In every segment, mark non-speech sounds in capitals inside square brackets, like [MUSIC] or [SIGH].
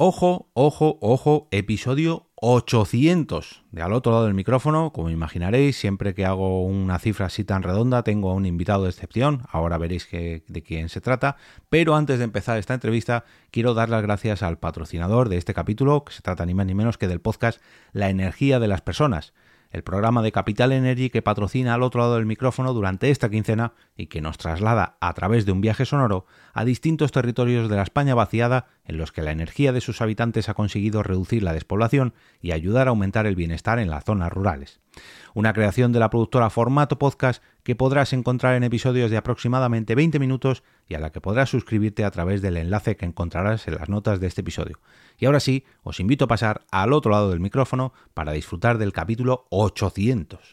Ojo, ojo, ojo, episodio 800 de al otro lado del micrófono. Como imaginaréis, siempre que hago una cifra así tan redonda, tengo a un invitado de excepción. Ahora veréis de quién se trata. Pero antes de empezar esta entrevista, quiero dar las gracias al patrocinador de este capítulo, que se trata ni más ni menos que del podcast La energía de las personas el programa de Capital Energy que patrocina al otro lado del micrófono durante esta quincena y que nos traslada a través de un viaje sonoro a distintos territorios de la España vaciada en los que la energía de sus habitantes ha conseguido reducir la despoblación y ayudar a aumentar el bienestar en las zonas rurales. Una creación de la productora Formato Podcast que podrás encontrar en episodios de aproximadamente 20 minutos y a la que podrás suscribirte a través del enlace que encontrarás en las notas de este episodio. Y ahora sí, os invito a pasar al otro lado del micrófono para disfrutar del capítulo 800.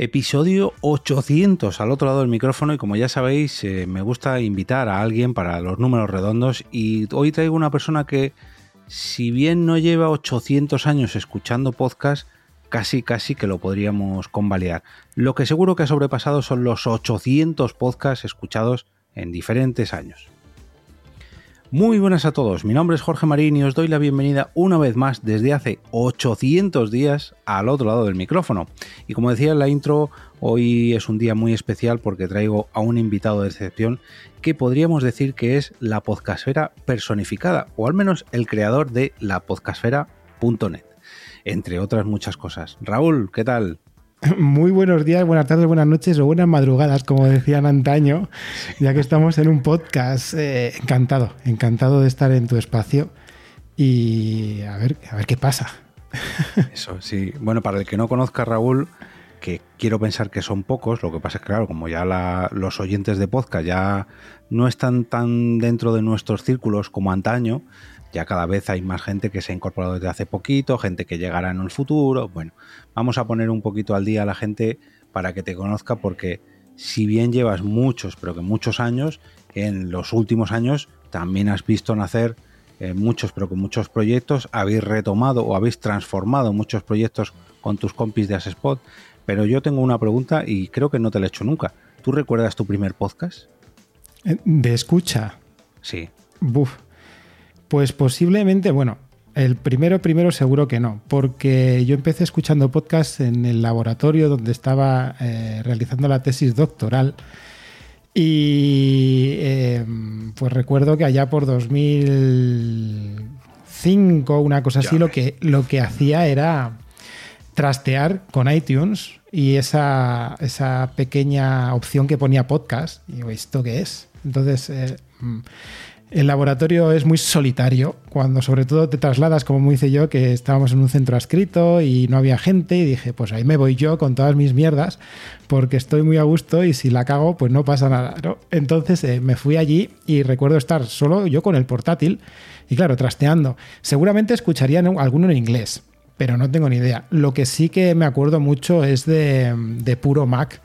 Episodio 800 al otro lado del micrófono y como ya sabéis eh, me gusta invitar a alguien para los números redondos y hoy traigo una persona que si bien no lleva 800 años escuchando podcast, casi casi que lo podríamos convalidar. Lo que seguro que ha sobrepasado son los 800 podcasts escuchados en diferentes años. Muy buenas a todos, mi nombre es Jorge Marín y os doy la bienvenida una vez más desde hace 800 días al otro lado del micrófono. Y como decía en la intro, hoy es un día muy especial porque traigo a un invitado de excepción que podríamos decir que es la podcastfera personificada, o al menos el creador de lapodcastfera.net, entre otras muchas cosas. Raúl, ¿qué tal? Muy buenos días, buenas tardes, buenas noches o buenas madrugadas, como decían antaño, ya que estamos en un podcast. Eh, encantado, encantado de estar en tu espacio y a ver, a ver qué pasa. [LAUGHS] Eso, sí. Bueno, para el que no conozca a Raúl, que quiero pensar que son pocos, lo que pasa es que, claro, como ya los oyentes de podcast ya no están tan dentro de nuestros círculos como antaño, ya cada vez hay más gente que se ha incorporado desde hace poquito, gente que llegará en el futuro. Bueno, vamos a poner un poquito al día a la gente para que te conozca porque si bien llevas muchos, pero que muchos años, en los últimos años también has visto nacer eh, muchos, pero que muchos proyectos, habéis retomado o habéis transformado muchos proyectos con tus compis de Asespot. Pero yo tengo una pregunta y creo que no te la he hecho nunca. ¿Tú recuerdas tu primer podcast? Eh, ¿De escucha? Sí. Buf. Pues posiblemente, bueno, el primero, primero seguro que no, porque yo empecé escuchando podcasts en el laboratorio donde estaba eh, realizando la tesis doctoral. Y eh, pues recuerdo que allá por 2005, una cosa así, lo que, lo que hacía era trastear con iTunes y esa, esa pequeña opción que ponía podcast. Y digo, ¿esto qué es? Entonces, eh, mm, el laboratorio es muy solitario, cuando sobre todo te trasladas, como me hice yo, que estábamos en un centro adscrito y no había gente, y dije, pues ahí me voy yo con todas mis mierdas, porque estoy muy a gusto y si la cago, pues no pasa nada. Entonces eh, me fui allí y recuerdo estar solo yo con el portátil y claro, trasteando. Seguramente escucharían alguno en inglés, pero no tengo ni idea. Lo que sí que me acuerdo mucho es de, de puro Mac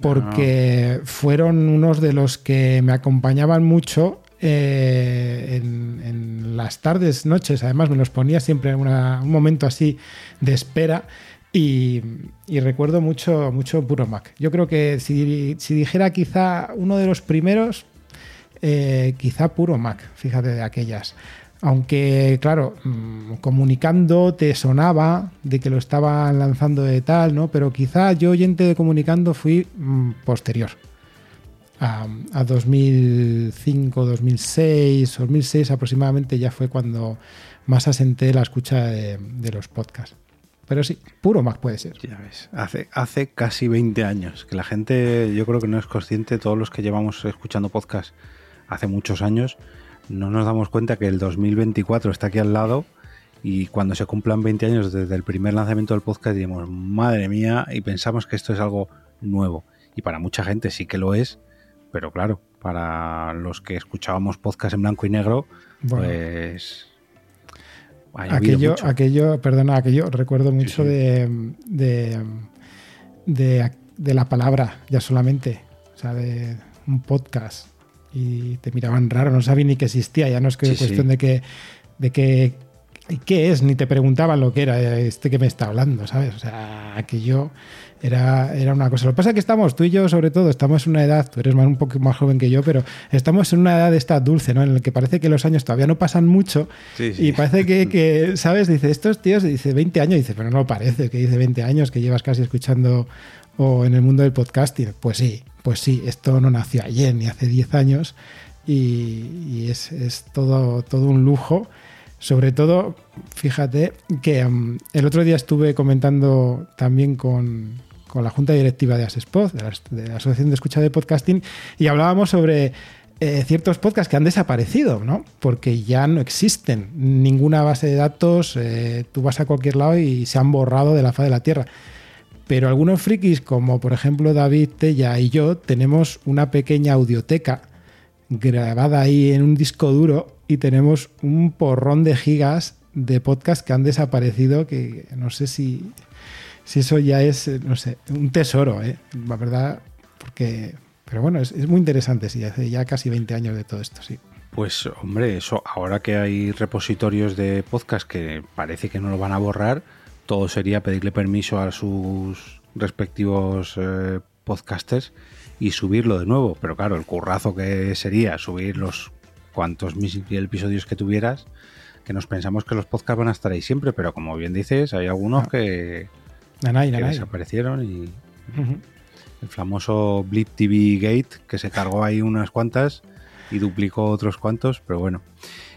porque ah. fueron unos de los que me acompañaban mucho eh, en, las tardes, noches, además me los ponía siempre en un momento así de espera. Y, recuerdo mucho, mucho Puro Mac. Yo creo que si, dijera quizá uno de los primeros, eh, quizá Puro Mac, fíjate de aquellas. Aunque, claro, mm, comunicando te sonaba de que lo estaban lanzando de tal, ¿no? Pero quizá yo, oyente de comunicando, fui mm, posterior a, 2005, 2006, 2006 aproximadamente ya fue cuando más asenté la escucha de, los podcasts. Pero sí, puro Mac puede ser. Ya ves, hace, hace casi 20 años, que la gente yo creo que no es consciente, todos los que llevamos escuchando podcast hace muchos años, no nos damos cuenta que el 2024 está aquí al lado y cuando se cumplan 20 años desde el primer lanzamiento del podcast diremos, madre mía, y pensamos que esto es algo nuevo. Y para mucha gente sí que lo es, pero claro, para los que escuchábamos podcast en blanco y negro, pues... Aquello, aquello, perdona, aquello recuerdo mucho De, de, de, la palabra, ya solamente, o sea, de un podcast y te miraban raro, no sabía ni que existía, ya no es que cuestión de que de que qué es, ni te preguntaban lo que era este que me está hablando, ¿sabes? O sea, aquello era, era una cosa. Lo que pasa es que estamos, tú y yo sobre todo, estamos en una edad, tú eres más, un poco más joven que yo, pero estamos en una edad de esta dulce, ¿no? En la que parece que los años todavía no pasan mucho y parece que, que, ¿sabes? Dice, estos tíos, dice 20 años, dice, pero no parece que dice 20 años que llevas casi escuchando o en el mundo del podcasting. Pues sí, pues sí, esto no nació ayer ni hace 10 años y, es, es, todo, todo un lujo. Sobre todo, fíjate que el otro día estuve comentando también con, con la junta directiva de Asespod, de la, de la, Asociación de Escucha de Podcasting, y hablábamos sobre eh, ciertos podcasts que han desaparecido, ¿no? Porque ya no existen ninguna base de datos, eh, tú vas a cualquier lado y se han borrado de la faz de la Tierra. Pero algunos frikis, como por ejemplo David Tella y yo, tenemos una pequeña audioteca grabada ahí en un disco duro y tenemos un porrón de gigas de podcast que han desaparecido que no sé si, si eso ya es, no sé, un tesoro, ¿eh? la verdad, porque... Pero bueno, es, es muy interesante, sí, hace ya casi 20 años de todo esto, sí. Pues hombre, eso ahora que hay repositorios de podcast que parece que no lo van a borrar, todo sería pedirle permiso a sus respectivos eh, podcasters y subirlo de nuevo. Pero claro, el currazo que sería subir los cuantos mil episodios que tuvieras, que nos pensamos que los podcasts van a estar ahí siempre, pero como bien dices, hay algunos ah. que, desaparecieron y el famoso Blip TV Gate, que se cargó ahí unas cuantas y duplicó otros cuantos, pero bueno.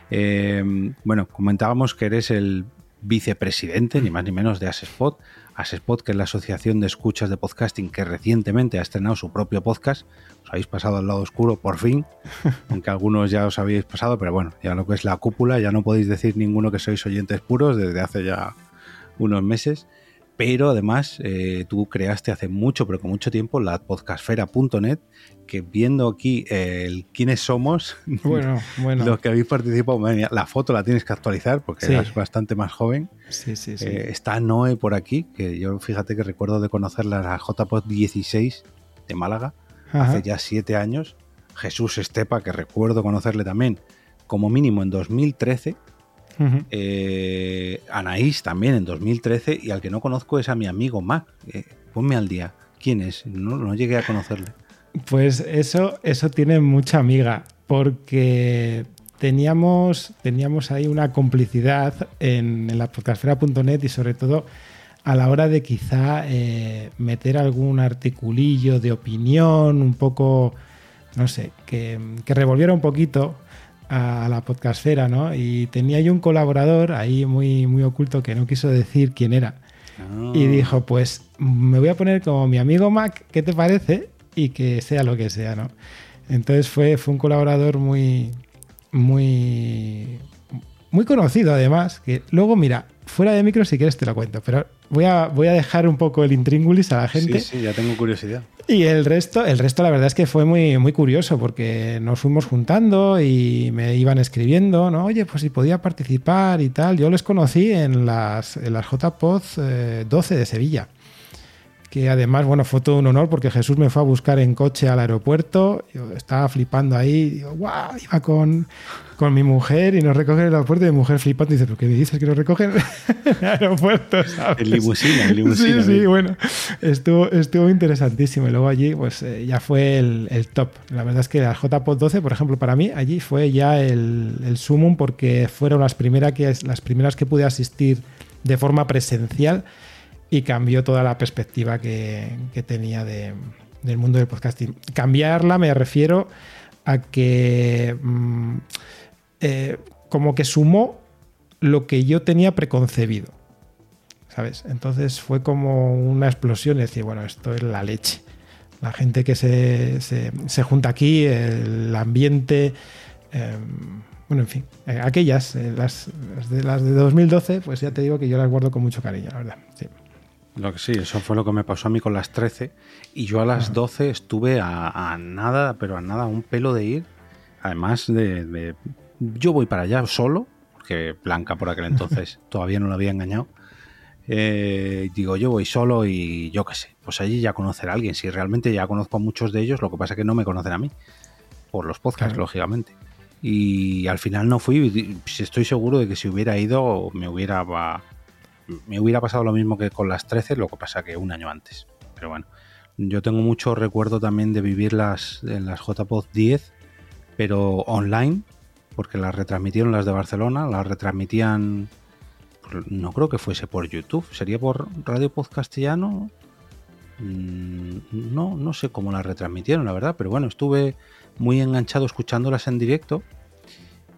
Eh, bueno, comentábamos que eres el vicepresidente, ni más ni menos, de Asespot. Asespot, que es la asociación de escuchas de podcasting que recientemente ha estrenado su propio podcast. Os habéis pasado al lado oscuro, por fin, [LAUGHS] aunque algunos ya os habéis pasado, pero bueno, ya lo que es la cúpula, ya no podéis decir ninguno que sois oyentes puros desde hace ya unos meses pero además eh, tú creaste hace mucho, pero con mucho tiempo, la podcastfera.net, que viendo aquí el quiénes somos, [LAUGHS] bueno, bueno. los que habéis participado, la foto la tienes que actualizar porque eres bastante más joven. Sí, sí, sí. Eh, está Noé por aquí, que yo fíjate que recuerdo de conocerla la JPod 16 de Málaga, hace ya siete años. Jesús Estepa, que recuerdo conocerle también, como mínimo en 2013 eh, Anaís también en 2013 y al que no conozco es a mi amigo Mac. Eh, ponme al día. ¿Quién es? No, llegué a conocerle. Pues eso, eso tiene mucha amiga porque teníamos, teníamos ahí una complicidad en, la podcastfera.net y sobre todo a la hora de quizá eh, meter algún articulillo de opinión, un poco, no sé, que, que revolviera un poquito a la podcastfera, ¿no? Y tenía yo un colaborador ahí muy, muy oculto que no quiso decir quién era. Y ah. dijo, pues me voy a poner como mi amigo Mac, ¿qué te parece? Y que sea lo que sea, ¿no? Entonces fue, fue un colaborador muy, muy, muy conocido además, que luego, mira, fuera de micro si quieres te lo cuento, pero voy a, voy a dejar un poco el intríngulis a la gente. Sí, sí, ya tengo curiosidad. Y el resto, el resto la verdad es que fue muy, muy curioso porque nos fuimos juntando y me iban escribiendo, ¿no? Oye, pues si podía participar y tal. Yo les conocí en las, en las JPod 12 de Sevilla que además, bueno, fue todo un honor porque Jesús me fue a buscar en coche al aeropuerto, yo estaba flipando ahí, digo, guau, iba con, con mi mujer y nos recogen en el aeropuerto y mi mujer flipando dice, ¿pero qué me dices que nos recogen [LAUGHS] en el aeropuerto? En limusina, en limusina. Sí, sí, bueno, estuvo, estuvo interesantísimo y luego allí pues eh, ya fue el, el, top. La verdad es que la JPOD 12, por ejemplo, para mí allí fue ya el, el sumum porque fueron las, primeras que, las primeras que pude asistir de forma presencial y cambió toda la perspectiva que, tenía del mundo del podcasting. Cambiarla me refiero a que mm, eh, como que sumó lo que yo tenía preconcebido. ¿Sabes? Entonces fue como una explosión y decir, bueno, esto es la leche. La gente que se, se, junta aquí, el ambiente. Em, bueno, en fin, eh, aquellas, eh, las, de, las de 2012, pues ya te digo que yo las guardo con mucho cariño, la verdad. Sí. Lo que sí, eso fue lo que me pasó a mí con las 13. Y yo a las 12 estuve a, nada, pero a nada, un pelo de ir. Además de, Yo voy para allá solo, porque Blanca por aquel entonces [LAUGHS] todavía no lo había engañado. Eh, digo, yo voy solo y yo qué sé, pues allí ya conocer a alguien. Si realmente ya conozco a muchos de ellos, lo que pasa es que no me conocen a mí. Por los podcasts, lógicamente. Y al final no fui. Estoy seguro de que si hubiera ido, me hubiera me hubiera pasado lo mismo que con las 13, lo que pasa que un año antes. Pero bueno, yo tengo mucho recuerdo también de vivirlas en las JPod 10, pero online, porque las retransmitieron las de Barcelona, las retransmitían, no creo que fuese por YouTube, sería por Radio Pod Castellano. Mm, no, no sé cómo las retransmitieron, la verdad, pero bueno, estuve muy enganchado escuchándolas en directo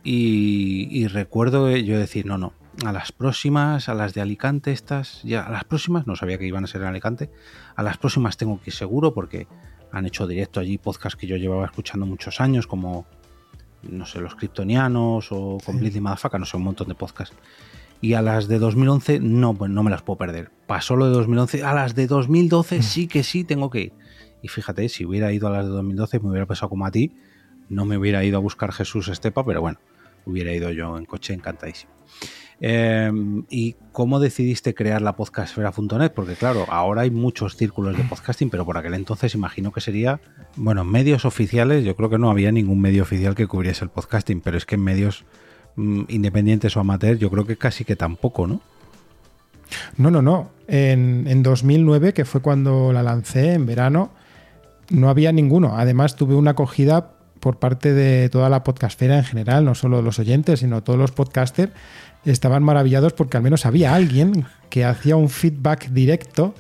y, y recuerdo yo decir, no, no, a las próximas, a las de Alicante, estas, ya a las próximas, no sabía que iban a ser en Alicante, a las próximas tengo que ir seguro porque han hecho directo allí podcast que yo llevaba escuchando muchos años, como, no sé, los Kryptonianos o Completely Madafaka, no sé, un montón de podcasts. Y a las de 2011 no, pues no me las puedo perder. Pasó lo de 2011, a las de 2012 mm. sí que sí tengo que ir. Y fíjate, si hubiera ido a las de 2012 me hubiera pasado como a ti, no me hubiera ido a buscar Jesús Estepa, pero bueno, hubiera ido yo en coche encantadísimo. Em, ¿Y cómo decidiste crear la podcastfera.net? Porque claro, ahora hay muchos círculos de podcasting, pero por aquel entonces imagino que sería, bueno, medios oficiales, yo creo que no había ningún medio oficial que cubriese el podcasting, pero es que en medios mm, independientes o amateurs yo creo que casi que tampoco, ¿no? No, no, no. En, en 2009, que fue cuando la lancé, en verano, no había ninguno. Además, tuve una acogida por parte de toda la podcastfera en general, no solo los oyentes, sino todos los podcasters estaban maravillados porque al menos había alguien que hacía un feedback directo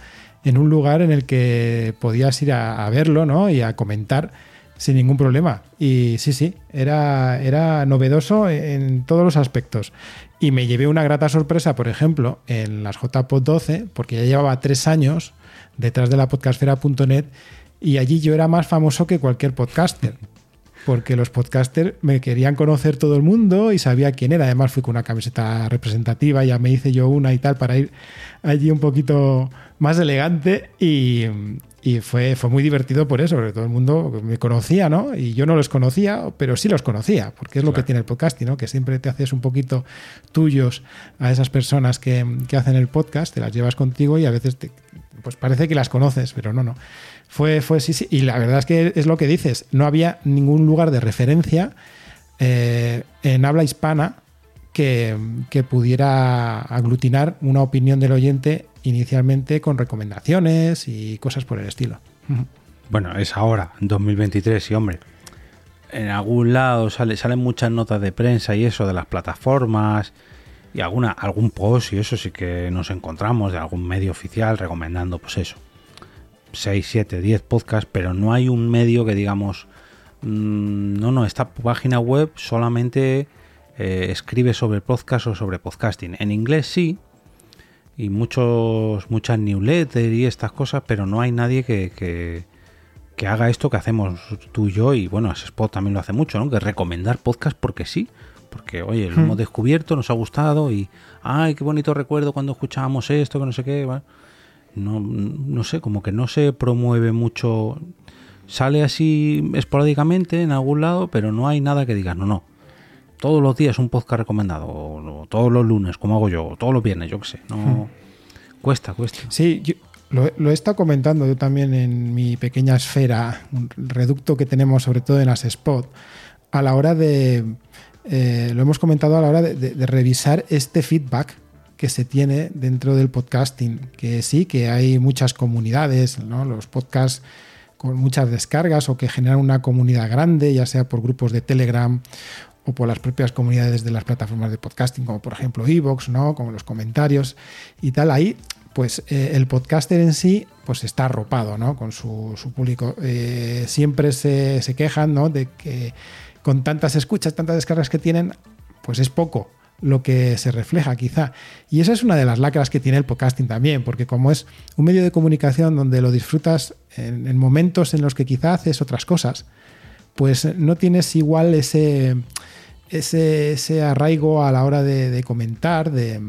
en un lugar en el que podías ir a, verlo ¿no? y a comentar sin ningún problema. Y sí, sí, era, era novedoso en todos los aspectos. Y me llevé una grata sorpresa, por ejemplo, en las JPod 12, porque ya llevaba tres años detrás de la podcastfera.net y allí yo era más famoso que cualquier podcaster porque los podcasters me querían conocer todo el mundo y sabía quién era. Además fui con una camiseta representativa, ya me hice yo una y tal para ir allí un poquito más elegante y, fue, fue muy divertido por eso, porque todo el mundo me conocía, ¿no? Y yo no los conocía, pero sí los conocía, porque es lo que tiene el podcasting, ¿no? Que siempre te haces un poquito tuyos a esas personas que, que hacen el podcast, te las llevas contigo y a veces te, pues parece que las conoces, pero no, no. Fue, fue, sí, sí. Y la verdad es que es lo que dices. No había ningún lugar de referencia eh, en habla hispana que, pudiera aglutinar una opinión del oyente inicialmente con recomendaciones y cosas por el estilo. Bueno, es ahora, en 2023, y hombre, en algún lado sale, salen muchas notas de prensa y eso de las plataformas y alguna, algún post y eso sí que nos encontramos de algún medio oficial recomendando pues eso, 6, 7, 10 podcasts, pero no hay un medio que digamos, mm, no, no, esta página web solamente eh, escribe sobre podcast o sobre podcasting. En inglés sí, y muchos, muchas newsletters y estas cosas, pero no hay nadie que, que, haga esto que hacemos tú y yo, y bueno, Spot también lo hace mucho, ¿no? Que recomendar podcast porque sí. Porque, oye, lo hmm. hemos descubierto, nos ha gustado y, ay, qué bonito recuerdo cuando escuchábamos esto, que no sé qué. ¿vale? no, no sé, como que no se promueve mucho. Sale así esporádicamente en algún lado, pero no hay nada que diga, no, no. Todos los días un podcast recomendado, o, todos los lunes, como hago yo, o todos los viernes, yo qué sé. No, hmm. Cuesta, cuesta. Sí, lo, lo, he estado comentando yo también en mi pequeña esfera, un reducto que tenemos sobre todo en las spot, a la hora de, eh, lo hemos comentado a la hora de revisar este feedback que se tiene dentro del podcasting, que sí, que hay muchas comunidades, ¿no? los podcasts con muchas descargas o que generan una comunidad grande, ya sea por grupos de Telegram o por las propias comunidades de las plataformas de podcasting, como por ejemplo Evox, ¿no? como los comentarios y tal. Ahí, pues eh, el podcaster en sí pues está arropado ¿no? con su, público. Eh, siempre se, se quejan ¿no? de que con tantas escuchas, tantas descargas que tienen, pues es poco lo que se refleja quizá. Y esa es una de las lacras que tiene el podcasting también, porque como es un medio de comunicación donde lo disfrutas en, momentos en los que quizá haces otras cosas, pues no tienes igual ese, ese, arraigo a la hora de, comentar, de,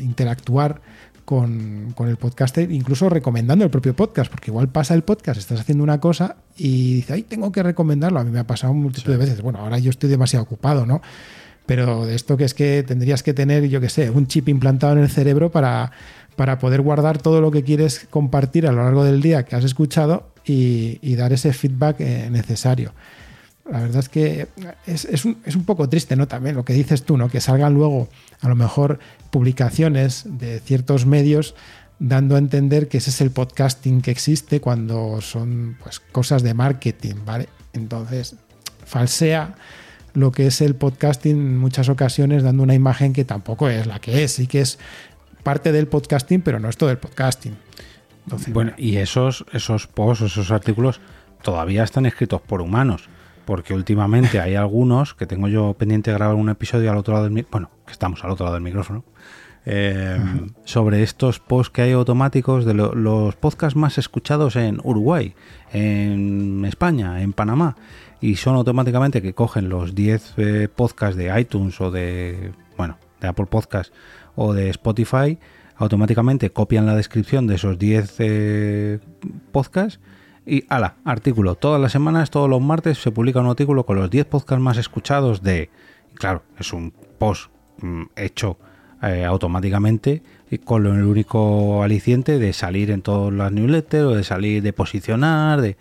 interactuar con, el podcaster, incluso recomendando el propio podcast, porque igual pasa el podcast, estás haciendo una cosa y dices, ay, tengo que recomendarlo. A mí me ha pasado multitud de veces. Bueno, ahora yo estoy demasiado ocupado, ¿no? Pero de esto que es que tendrías que tener, yo qué sé, un chip implantado en el cerebro para, para poder guardar todo lo que quieres compartir a lo largo del día que has escuchado y, dar ese feedback eh, necesario. La verdad es que es, un, es, un, poco triste, ¿no? También lo que dices tú, ¿no? Que salgan luego a lo mejor publicaciones de ciertos medios dando a entender que ese es el podcasting que existe cuando son pues, cosas de marketing, ¿vale? Entonces, falsea lo que es el podcasting en muchas ocasiones dando una imagen que tampoco es la que es, sí que es parte del podcasting, pero no es todo el podcasting. bueno, y esos, esos posts, esos artículos todavía están escritos por humanos porque últimamente hay algunos que tengo yo pendiente de grabar un episodio al otro lado del bueno, que estamos al otro lado del micrófono, eh, sobre estos posts que hay automáticos de los podcasts más escuchados en Uruguay, en España, en Panamá, y son automáticamente que cogen los 10 eh, podcasts de iTunes o de, bueno, de Apple Podcasts o de Spotify, automáticamente copian la descripción de esos 10 eh, podcasts y ala, artículo. Todas las semanas, todos los martes se publica un artículo con los 10 podcasts más escuchados de... Claro, es un post hecho eh, automáticamente y con el único aliciente de salir en todas las newsletters o de salir de posicionar, de...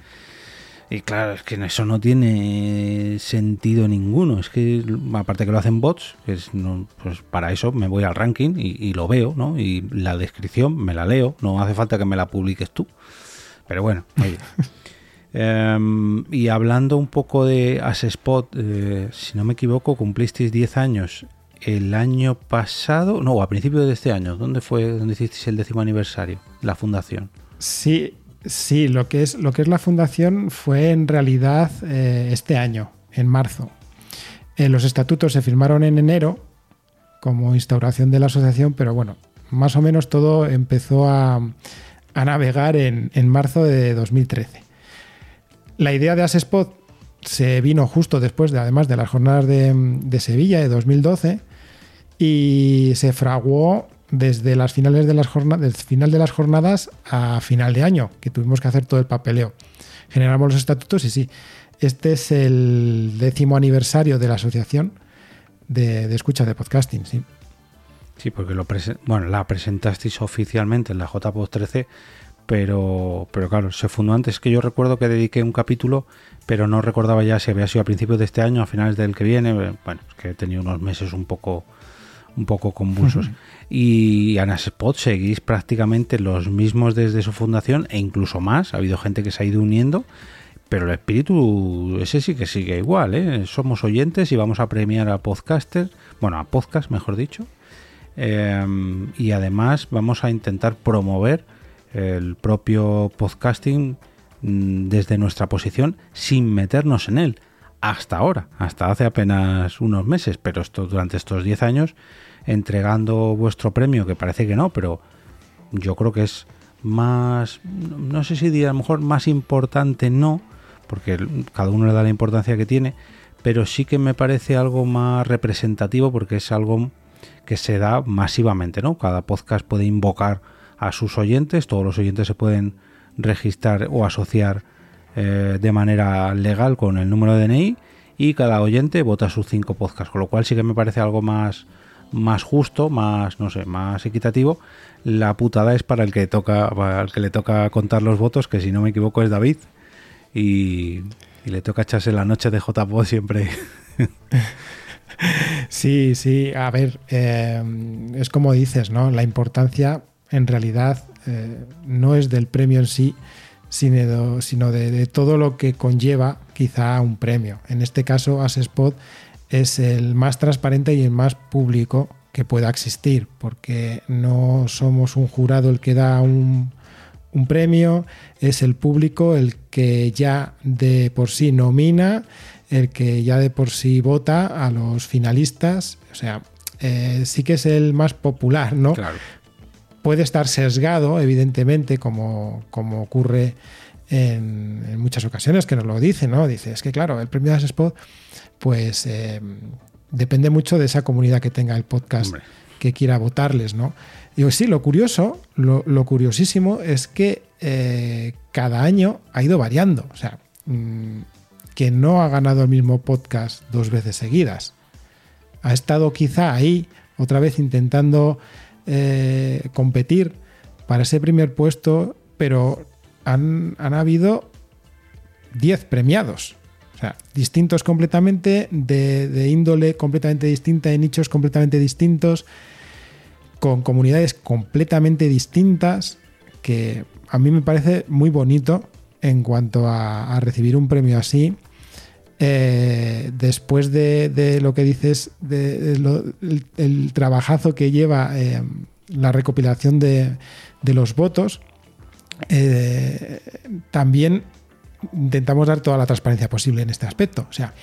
Y claro, es que eso no tiene sentido ninguno. Es que, aparte que lo hacen bots, pues para eso me voy al ranking y, y, lo veo, ¿no? Y la descripción me la leo, no hace falta que me la publiques tú. Pero bueno, [LAUGHS] em, y hablando un poco de Asespot, eh, si no me equivoco, cumplisteis 10 años el año pasado, no, a principios de este año. ¿Dónde fue donde hicisteis el décimo aniversario? La fundación. Sí, sí, lo que es, lo que es la fundación fue en realidad eh, este año, en marzo. Eh, los estatutos se firmaron en enero como instauración de la asociación, pero bueno, más o menos todo empezó a, navegar en, marzo de 2013. La idea de Asespot se vino justo después, de, además de las jornadas de, Sevilla de 2012, y se fraguó desde las finales de las jornadas, final de las jornadas a final de año, que tuvimos que hacer todo el papeleo. Generamos los estatutos y sí, este es el décimo aniversario de la asociación de, de escucha de podcasting, sí. Sí, porque lo bueno, la presentasteis oficialmente en la JPOD 13, pero, pero claro, se fundó antes que yo recuerdo que dediqué un capítulo, pero no recordaba ya si había sido a principios de este año, a finales del que viene. Bueno, es que he tenido unos meses un poco, un poco convulsos. Y Anaspot seguís prácticamente los mismos desde su fundación e incluso más. Ha habido gente que se ha ido uniendo pero el espíritu ese sí que sigue igual, ¿eh? Somos oyentes y vamos a premiar a podcasters, bueno, a podcast, mejor dicho, Em, y además vamos a intentar promover el propio podcasting mm, desde nuestra posición sin meternos en él hasta ahora, hasta hace apenas unos meses, pero esto durante estos 10 años entregando vuestro premio, que parece que no, pero yo creo que es más, no sé si diría lo mejor más importante, no, porque cada uno le da la importancia que tiene, pero sí que me parece algo más representativo porque es algo que se da masivamente, ¿no? Cada podcast puede invocar a sus oyentes, todos los oyentes se pueden registrar o asociar eh, de manera legal con el número de DNI y cada oyente vota sus cinco podcasts, con lo cual sí que me parece algo más, más justo, más, no sé, más equitativo. La putada es para el que toca, al que le toca contar los votos, que si no me equivoco es David, y, le toca echarse la noche de JPod siempre. [LAUGHS] Sí, sí, a ver, eh, es como dices, ¿no? La importancia en realidad eh, no es del premio en sí, sino, sino de, todo lo que conlleva quizá un premio. En este caso, Asespot es el más transparente y el más público que pueda existir, porque no somos un jurado el que da un, un premio, es el público el que ya de por sí nomina el que ya de por sí vota a los finalistas. O sea, eh, sí que es el más popular, ¿no? Claro. Puede estar sesgado, evidentemente, como, como ocurre en, muchas ocasiones, que nos lo dice, ¿no? Dice, es que claro, el premio de Spot, pues eh, depende mucho de esa comunidad que tenga el podcast que quiera votarles, ¿no? Digo, sí, lo curioso, lo, curiosísimo es que eh, cada año ha ido variando. O sea, mm, que no ha ganado el mismo podcast dos veces seguidas. Ha estado quizá ahí otra vez intentando eh, competir para ese primer puesto, pero han, habido 10 premiados. Distintos completamente, de, índole completamente distinta, de nichos completamente distintos, con comunidades completamente distintas, que a mí me parece muy bonito en cuanto a, recibir un premio así. Eh, después de, lo que dices, de, el, trabajazo que lleva eh, la recopilación de, los votos, eh, también intentamos dar toda la transparencia posible en este aspecto. O sea,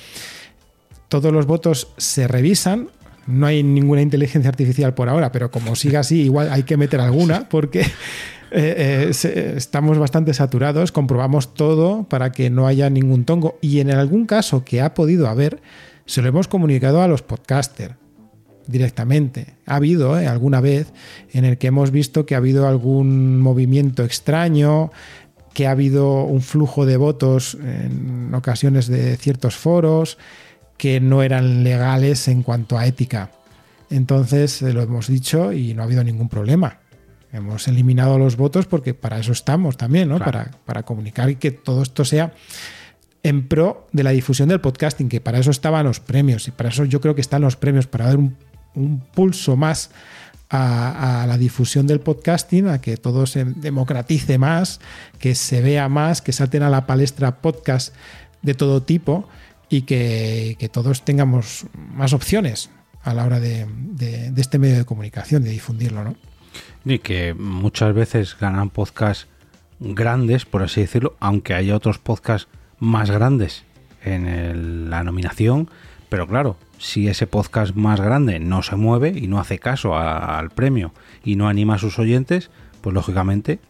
todos los votos se revisan. No hay ninguna inteligencia artificial por ahora, pero como siga así, igual hay que meter alguna porque eh, eh, estamos bastante saturados. Comprobamos todo para que no haya ningún tongo. Y en algún caso que ha podido haber, se lo hemos comunicado a los podcasters directamente. Ha habido eh, alguna vez en el que hemos visto que ha habido algún movimiento extraño, que ha habido un flujo de votos en ocasiones de ciertos foros que no eran legales en cuanto a ética. Entonces eh, lo hemos dicho y no ha habido ningún problema. Hemos eliminado los votos porque para eso estamos también, ¿no? Para, para comunicar y que todo esto sea en pro de la difusión del podcasting, que para eso estaban los premios y para eso yo creo que están los premios, para dar un un pulso más a, la difusión del podcasting, a que todo se democratice más, que se vea más, que salten a la palestra podcast de todo tipo y que, todos tengamos más opciones a la hora de, este medio de comunicación, de difundirlo, ¿no? Y que muchas veces ganan podcasts grandes, por así decirlo, aunque haya otros podcasts más grandes en la nominación, pero claro, si ese podcast más grande no se mueve y no hace caso al premio y no anima a sus oyentes, pues lógicamente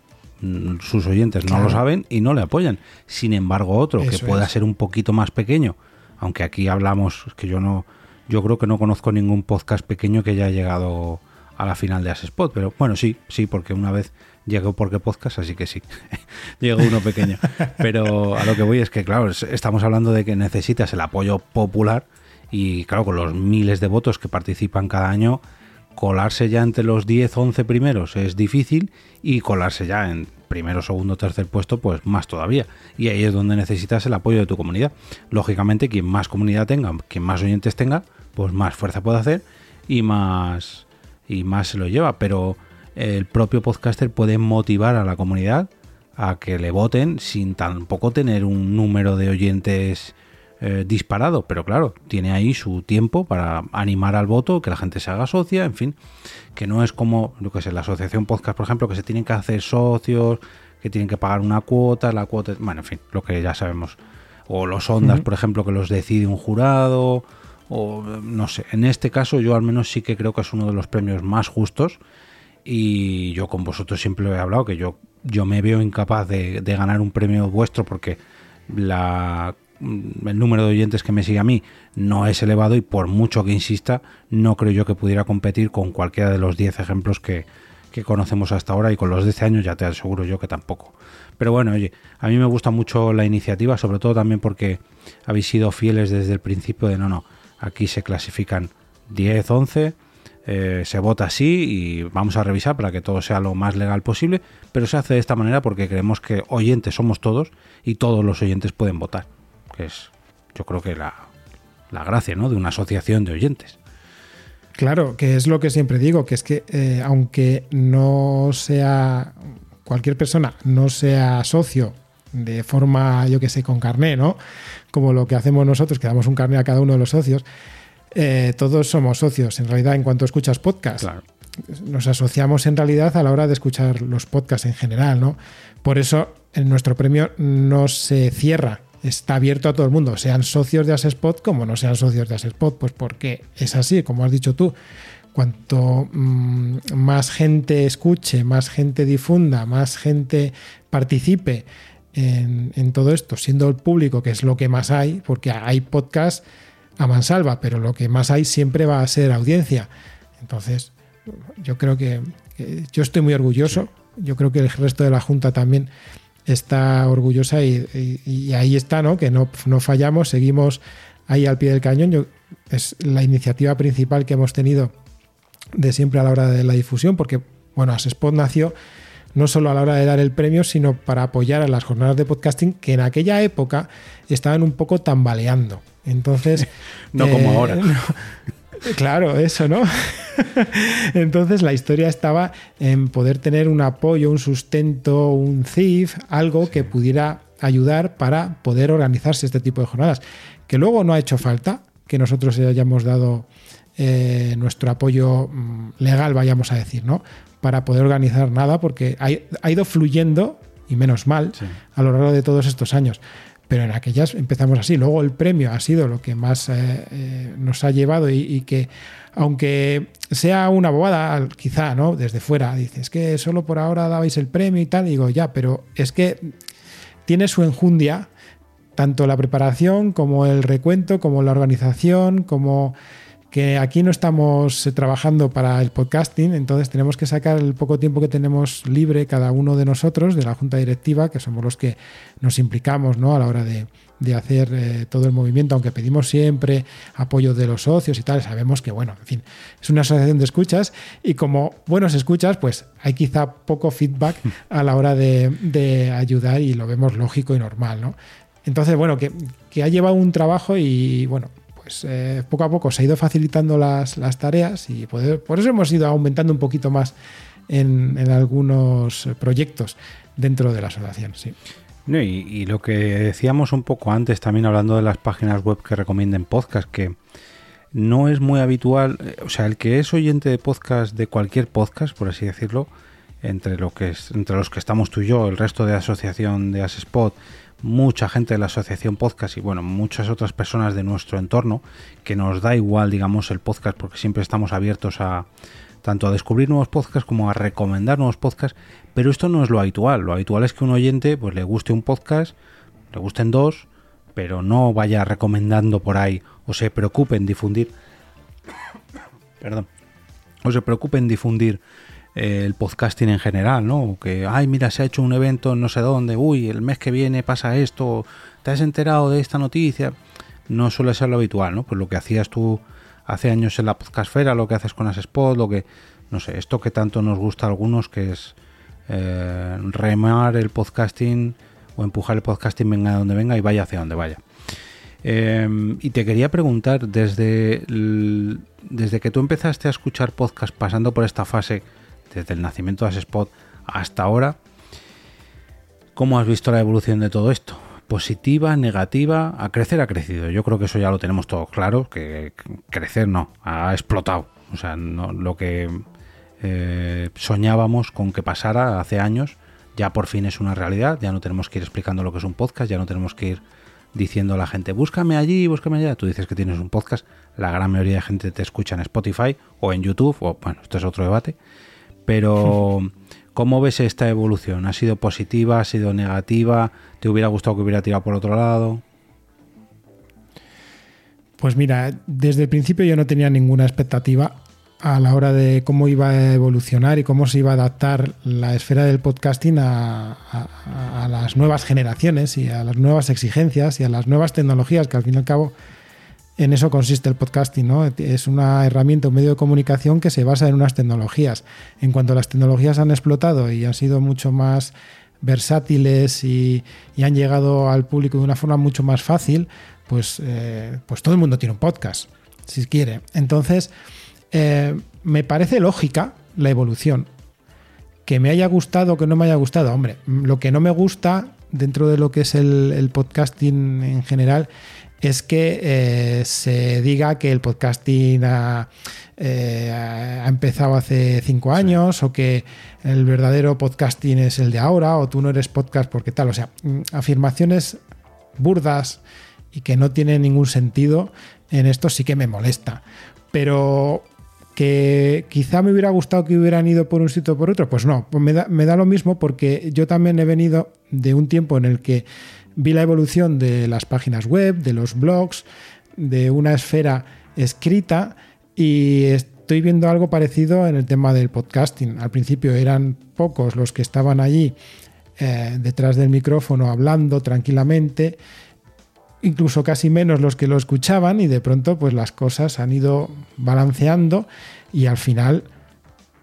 mm, sus oyentes no lo saben y no le apoyan. Sin embargo, otro que pueda ser un poquito más pequeño, aunque aquí hablamos que yo no, yo creo que no conozco ningún podcast pequeño que haya llegado a la final de Spot, pero bueno, sí, sí, porque una vez llegó porque podcast, así que sí, [LAUGHS] llegó uno pequeño. Pero a lo que voy es que, claro, estamos hablando de que necesitas el apoyo popular y claro, con los miles de votos que participan cada año, colarse ya entre los 10, 11 primeros es difícil y colarse ya en primero, segundo, tercer puesto, pues más todavía. Y ahí es donde necesitas el apoyo de tu comunidad. Lógicamente, quien más comunidad tenga, quien más oyentes tenga, pues más fuerza puede hacer y más, y más se lo lleva. Pero el propio podcaster puede motivar a la comunidad a que le voten sin tampoco tener un número de oyentes eh, disparado, pero claro, tiene ahí su tiempo para animar al voto, que la gente se haga socia, en fin, que no es como, lo que sé, la asociación podcast, por ejemplo, que se tienen que hacer socios, que tienen que pagar una cuota, la cuota, bueno, en fin, lo que ya sabemos. O los ondas, por ejemplo, que los decide un jurado, o no sé, en este caso yo al menos sí que creo que es uno de los premios más justos y yo con vosotros siempre he hablado que yo, yo me veo incapaz de ganar un premio vuestro porque la el número de oyentes que me sigue a mí no es elevado y por mucho que insista, no creo yo que pudiera competir con cualquiera de los 10 ejemplos que, conocemos hasta ahora y con los de este año ya te aseguro yo que tampoco. Pero bueno, oye, a mí me gusta mucho la iniciativa, sobre todo también porque habéis sido fieles desde el principio de no, no, aquí se clasifican 10, 11, eh, se vota así y vamos a revisar para que todo sea lo más legal posible, pero se hace de esta manera porque creemos que oyentes somos todos y todos los oyentes pueden votar que es yo creo que la, gracia ¿no? de una asociación de oyentes. Claro, que es lo que siempre digo, que es que eh, aunque no sea cualquier persona, no sea socio de forma, yo que sé, con carné, ¿no? Como lo que hacemos nosotros, que damos un carné a cada uno de los socios, eh, todos somos socios, en realidad, en cuanto escuchas podcast. Nos asociamos en realidad a la hora de escuchar los podcasts en general, ¿no? Por eso en nuestro premio no se cierra está abierto a todo el mundo, sean socios de Asespot como no sean socios de Asespot, pues porque es así, como has dicho tú. Cuanto mm, más gente escuche, más gente difunda, más gente participe en, todo esto, siendo el público, que es lo que más hay, porque hay podcast a mansalva, pero lo que más hay siempre va a ser audiencia. Entonces, yo creo que, yo estoy muy orgulloso, yo creo que el resto de la Junta también está orgullosa y, ahí está, ¿no? Que no, no, fallamos, seguimos ahí al pie del cañón. es la iniciativa principal que hemos tenido de siempre a la hora de la difusión, porque, bueno, Asespot nació no solo a la hora de dar el premio, sino para apoyar a las jornadas de podcasting que en aquella época estaban un poco tambaleando. Entonces. [LAUGHS] no como eh, ahora. [LAUGHS] Claro, eso, ¿no? [LAUGHS] Entonces la historia estaba en poder tener un apoyo, un sustento, un CIF, algo que pudiera ayudar para poder organizarse este tipo de jornadas. Que luego no ha hecho falta que nosotros hayamos dado eh, nuestro apoyo mm, legal, vayamos a decir, ¿no? Para poder organizar nada, porque ha, ido fluyendo, y menos mal, a lo largo de todos estos años pero en aquellas empezamos así. Luego el premio ha sido lo que más eh, eh, nos ha llevado y, que, aunque sea una bobada, quizá, ¿no? Desde fuera, dices que solo por ahora dabais el premio y tal, digo, ya, pero es que tiene su enjundia, tanto la preparación como el recuento, como la organización, como que aquí no estamos eh, trabajando para el podcasting, entonces tenemos que sacar el poco tiempo que tenemos libre cada uno de nosotros, de la junta directiva, que somos los que nos implicamos ¿no? a la hora de, hacer eh, todo el movimiento, aunque pedimos siempre apoyo de los socios y tal, sabemos que, bueno, en fin, es una asociación de escuchas y como buenos escuchas, pues hay quizá poco feedback a la hora de, ayudar y lo vemos lógico y normal, ¿no? Entonces, bueno, que, que ha llevado un trabajo y, bueno, pues eh, poco a poco se ha ido facilitando las, tareas y por, eso hemos ido aumentando un poquito más en, algunos proyectos dentro de la asociación. Sí. y, lo que decíamos un poco antes, también hablando de las páginas web que recomienden podcast, que no es muy habitual, eh, o sea, el que es oyente de podcast, de cualquier podcast, por así decirlo, entre, lo que es, entre los que estamos tú y yo, el resto de asociación de Asespot, mucha gente de la asociación podcast y bueno, muchas otras personas de nuestro entorno que nos da igual, digamos, el podcast porque siempre estamos abiertos a tanto a descubrir nuevos podcasts como a recomendar nuevos podcasts, pero esto no es lo habitual. Lo habitual es que un oyente pues le guste un podcast, le gusten dos, pero no vaya recomendando por ahí o se preocupe en difundir [COUGHS] perdón, o se preocupe en difundir el podcasting en general, ¿no? Que, ay, mira, se ha hecho un evento en no sé dónde, uy, el mes que viene pasa esto, ¿te has enterado de esta noticia? No suele ser lo habitual, ¿no? Pues lo que hacías tú hace años en la podcastfera, lo que haces con Spot, lo que, no sé, esto que tanto nos gusta a algunos, que es eh, remar el podcasting o empujar el podcasting venga de donde venga y vaya hacia donde vaya. Em, y te quería preguntar, desde, desde que tú empezaste a escuchar podcast pasando por esta fase, desde el nacimiento de Spot hasta ahora. ¿Cómo has visto la evolución de todo esto? Positiva, negativa, a crecer ha crecido. Yo creo que eso ya lo tenemos todos claro, que crecer no, ha explotado. O sea, lo que eh, soñábamos con que pasara hace años, ya por fin es una realidad, ya no tenemos que ir explicando lo que es un podcast, ya no tenemos que ir diciendo a la gente, búscame allí, búscame allá. Tú dices que tienes un podcast, la gran mayoría de gente te escucha en Spotify o en YouTube, o bueno, esto es otro debate. Pero, ¿cómo ves esta evolución? ¿Ha sido positiva? ¿Ha sido negativa? ¿Te hubiera gustado que hubiera tirado por otro lado? Pues mira, desde el principio yo no tenía ninguna expectativa a la hora de cómo iba a evolucionar y cómo se iba a adaptar la esfera del podcasting a, las nuevas generaciones y a las nuevas exigencias y a las nuevas tecnologías que al fin y al cabo en eso consiste el podcasting, ¿no? Es una herramienta, un medio de comunicación que se basa en unas tecnologías. En cuanto las tecnologías han explotado y han sido mucho más versátiles y, han llegado al público de una forma mucho más fácil, pues, eh, pues todo el mundo tiene un podcast, si quiere. Entonces, eh, me parece lógica la evolución. Que me haya gustado o que no me haya gustado, hombre, lo que no me gusta dentro de lo que es el podcasting en general es que eh, se diga que el podcasting eh, ha, empezado hace cinco años o que el verdadero podcasting es el de ahora o tú no eres podcast porque tal. O sea, mm, afirmaciones burdas y que no tienen ningún sentido en esto sí que me molesta. Pero que quizá me hubiera gustado que hubieran ido por un sitio o por otro, pues no, pues me da, me da lo mismo porque yo también he venido de un tiempo en el que vi la evolución de las páginas web, de los blogs, de una esfera escrita y estoy viendo algo parecido en el tema del podcasting. Al principio eran pocos los que estaban allí eh, detrás del micrófono hablando tranquilamente, incluso casi menos los que lo escuchaban y de pronto pues las cosas han ido balanceando y al final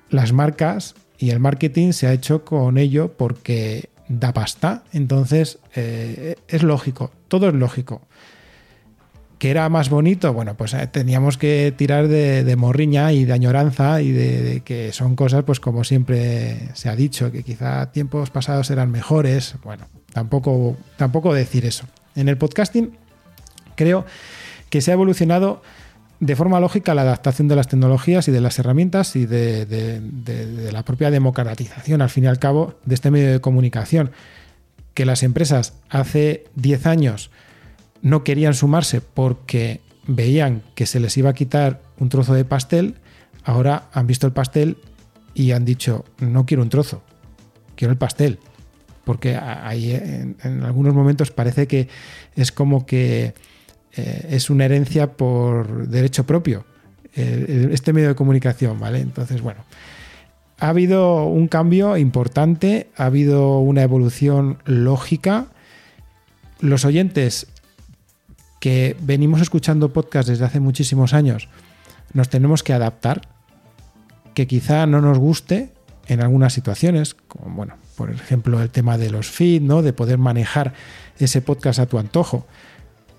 las marcas y el marketing se ha hecho con ello porque da pasta. Entonces eh, es lógico, todo es lógico. ¿Que era más bonito? Bueno, pues eh, teníamos que tirar de, morriña y de añoranza y de, que son cosas, pues como siempre se ha dicho, que quizá tiempos pasados eran mejores. Bueno, tampoco, tampoco decir eso. En el podcasting creo que se ha evolucionado de forma lógica la adaptación de las tecnologías y de las herramientas y de, la propia democratización, al fin y al cabo, de este medio de comunicación. Que las empresas hace 10 años no querían sumarse porque veían que se les iba a quitar un trozo de pastel, ahora han visto el pastel y han dicho, no quiero un trozo, quiero el pastel. Porque ahí en, algunos momentos parece que es como que eh, es una herencia por derecho propio, este medio de comunicación, ¿vale? Entonces, bueno, ha habido un cambio importante, ha habido una evolución lógica. Los oyentes que venimos escuchando podcast desde hace muchísimos años, nos tenemos que adaptar, que quizá no nos guste en algunas situaciones, como bueno, por ejemplo el tema de los feeds, ¿no? de poder manejar ese podcast a tu antojo,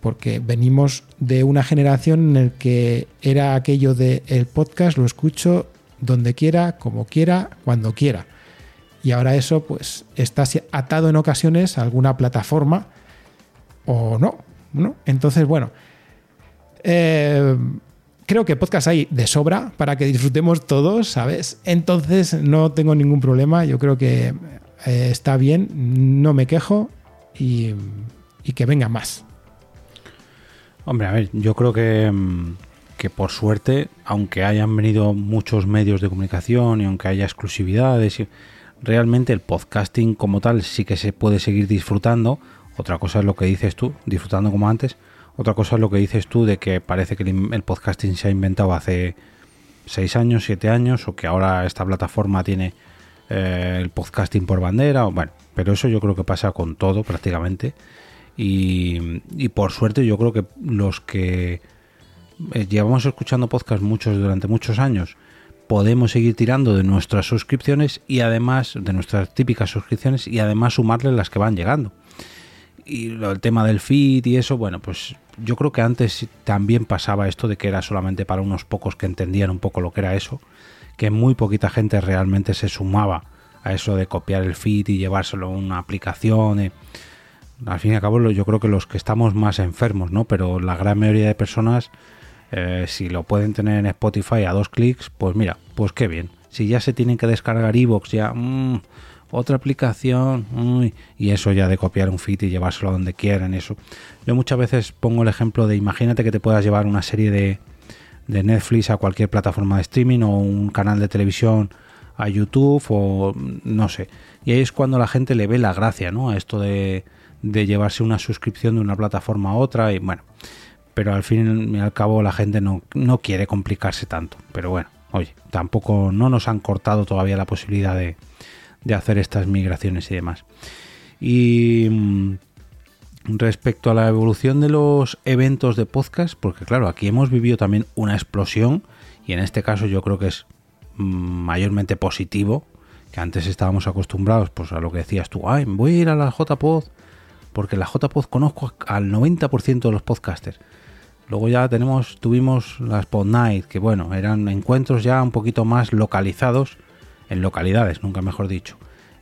porque venimos de una generación en la que era aquello de el podcast lo escucho donde quiera, como quiera, cuando quiera. Y ahora eso pues está atado en ocasiones a alguna plataforma o no, entonces, bueno, eh, creo que podcast hay de sobra para que disfrutemos todos, ¿sabes? Entonces no tengo ningún problema, yo creo que eh, está bien, no me quejo y, que venga más. Hombre, a ver, yo creo que, mm, que por suerte, aunque hayan venido muchos medios de comunicación y aunque haya exclusividades, realmente el podcasting como tal sí que se puede seguir disfrutando otra cosa es lo que dices tú, disfrutando como antes. Otra cosa es lo que dices tú de que parece que el podcasting se ha inventado hace 6 años, 7 años, o que ahora esta plataforma tiene eh, el podcasting por bandera. O, bueno, pero eso yo creo que pasa con todo prácticamente. Y, por suerte yo creo que los que eh, llevamos escuchando podcast muchos durante muchos años, podemos seguir tirando de nuestras suscripciones y además de nuestras típicas suscripciones y además sumarle las que van llegando y el tema del feed y eso, bueno, pues yo creo que antes también pasaba esto de que era solamente para unos pocos que entendían un poco lo que era eso, que muy poquita gente realmente se sumaba a eso de copiar el feed y llevárselo a una aplicación. Eh. Al fin y al cabo, yo creo que los que estamos más enfermos, ¿no? Pero la gran mayoría de personas, eh, si lo pueden tener en Spotify a dos clics, pues mira, pues qué bien. Si ya se tienen que descargar Evox, ya... Mmm, otra aplicación, y eso ya de copiar un feed y llevárselo a donde quieran, eso. Yo muchas veces pongo el ejemplo de imagínate que te puedas llevar una serie de, de Netflix a cualquier plataforma de streaming o un canal de televisión a YouTube o no sé. Y ahí es cuando la gente le ve la gracia, ¿no? A esto de, de llevarse una suscripción de una plataforma a otra y bueno. Pero al fin y al cabo la gente no, no quiere complicarse tanto. Pero bueno, oye, tampoco no nos han cortado todavía la posibilidad de, de hacer estas migraciones y demás. Y mm, respecto a la evolución de los eventos de podcast, porque claro, aquí hemos vivido también una explosión y en este caso yo creo que es mm, mayormente positivo, que antes estábamos acostumbrados pues a lo que decías tú, ay, voy a ir a la JPod, porque la JPod conozco al 90% de los podcasters. Luego ya tenemos, tuvimos las Pod Night, que bueno, eran encuentros ya un poquito más localizados en localidades, nunca mejor dicho.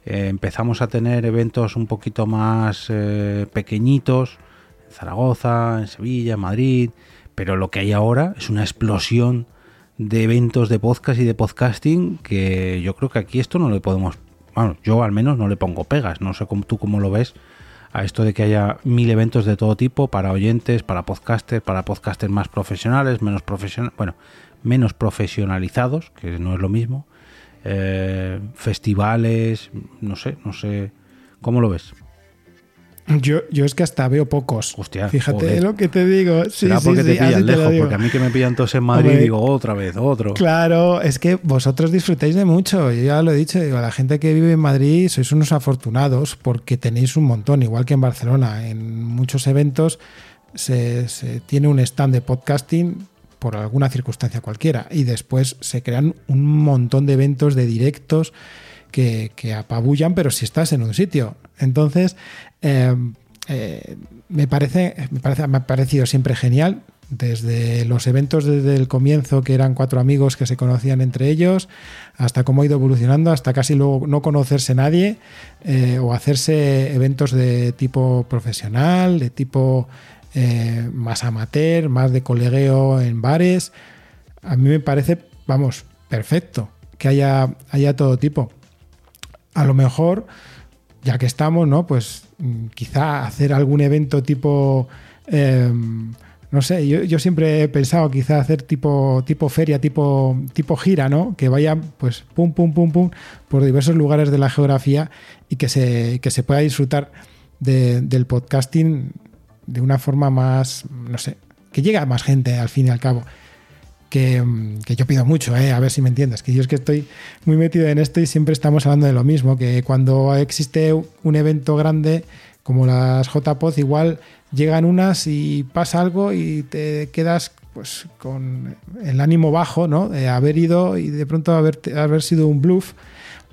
Eh, empezamos a tener eventos un poquito más eh, pequeñitos en Zaragoza, en Sevilla, en Madrid, pero lo que hay ahora es una explosión de eventos de podcast y de podcasting que yo creo que aquí esto no le podemos, bueno, yo al menos no le pongo pegas, no sé tú cómo lo ves a esto de que haya mil eventos de todo tipo para oyentes, para podcasters, para podcasters más profesionales, menos profesionales, bueno, menos profesionalizados, que no es lo mismo, eh, festivales, no sé, no sé, ¿cómo lo ves? Yo, yo es que hasta veo pocos. Hostia, Fíjate joder. lo que te digo. Sí, Será sí, porque sí, te pillan te porque a mí que me pillan todos en Madrid Hombre, digo otra vez, otro. Claro, es que vosotros disfrutáis de mucho. Yo ya lo he dicho, digo, la gente que vive en Madrid sois unos afortunados porque tenéis un montón, igual que en Barcelona. En muchos eventos se, se tiene un stand de podcasting por alguna circunstancia cualquiera y después se crean un montón de eventos de directos que, apabullan, pero si estás en un sitio. Entonces, eh, eh, me, parece, me, parece, me ha parecido siempre genial. Desde los eventos desde el comienzo, que eran cuatro amigos que se conocían entre ellos, hasta cómo ha ido evolucionando, hasta casi luego no conocerse nadie, eh, o hacerse eventos de tipo profesional, de tipo eh, más amateur, más de colegueo en bares. A mí me parece, vamos, perfecto que haya, haya todo tipo. A lo mejor, ya que estamos, ¿no? Pues mm, quizá hacer algún evento tipo. eh, no sé, yo, yo, siempre he pensado quizá hacer tipo, tipo feria, tipo, tipo gira, ¿no? Que vayan, pues, pum, pum, pum, pum, por diversos lugares de la geografía y que se, que se pueda disfrutar de, del podcasting de una forma más, no sé, que llegue a más gente al fin y al cabo. Que, yo pido mucho, ¿eh? a ver si me entiendes, que yo es que estoy muy metido en esto y siempre estamos hablando de lo mismo, que cuando existe un evento grande como las JPod, igual llegan unas y pasa algo y te quedas pues con el ánimo bajo, ¿no? De haber ido y de pronto haber, haber sido un bluff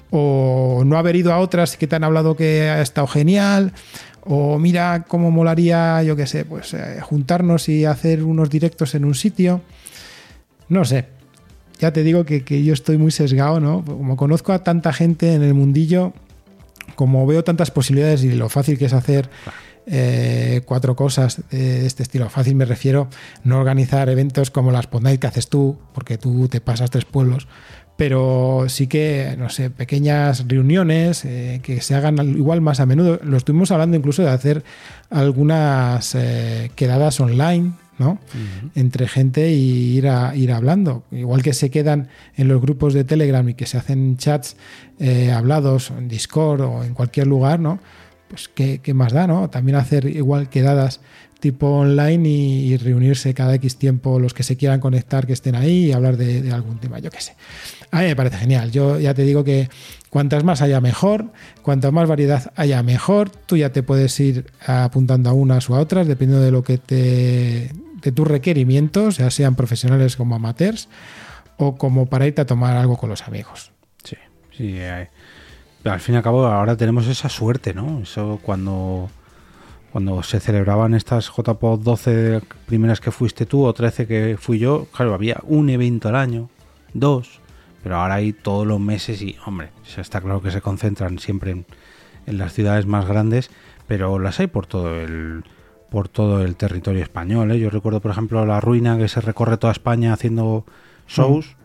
o no haber ido a otras que te han hablado que ha estado genial o mira cómo molaría, yo qué sé, pues eh, juntarnos y hacer unos directos en un sitio. No sé. Ya te digo que, que, yo estoy muy sesgado, ¿no? Como conozco a tanta gente en el mundillo, como veo tantas posibilidades y lo fácil que es hacer eh, cuatro cosas de este estilo. Fácil me refiero no organizar eventos como las Podnight que haces tú, porque tú te pasas tres pueblos, pero sí que, no sé, pequeñas reuniones eh, que se hagan igual más a menudo. Lo estuvimos hablando incluso de hacer algunas eh, quedadas online, ¿no? Uh -huh. Entre gente y ir, a, ir hablando. Igual que se quedan en los grupos de Telegram y que se hacen chats eh, hablados en Discord o en cualquier lugar, ¿no? Pues ¿qué, qué más da, ¿no? También hacer igual quedadas tipo online y, y, reunirse cada X tiempo los que se quieran conectar, que estén ahí y hablar de, de algún tema, yo qué sé. A mí me parece genial. Yo ya te digo que cuantas más haya mejor, cuantas más variedad haya mejor, tú ya te puedes ir apuntando a unas o a otras, dependiendo de lo que te de tus requerimientos, ya sean profesionales como amateurs, o como para irte a tomar algo con los amigos. Sí, sí. Eh, al fin y al cabo, ahora tenemos esa suerte, ¿no? Eso cuando cuando se celebraban estas JPOD 12 primeras que fuiste tú o 13 que fui yo, claro, había un evento al año, dos, pero ahora hay todos los meses y, hombre, está claro que se concentran siempre en, en las ciudades más grandes, pero las hay por todo el por todo el territorio español. ¿eh? Yo recuerdo, por ejemplo, la ruina que se recorre toda España haciendo shows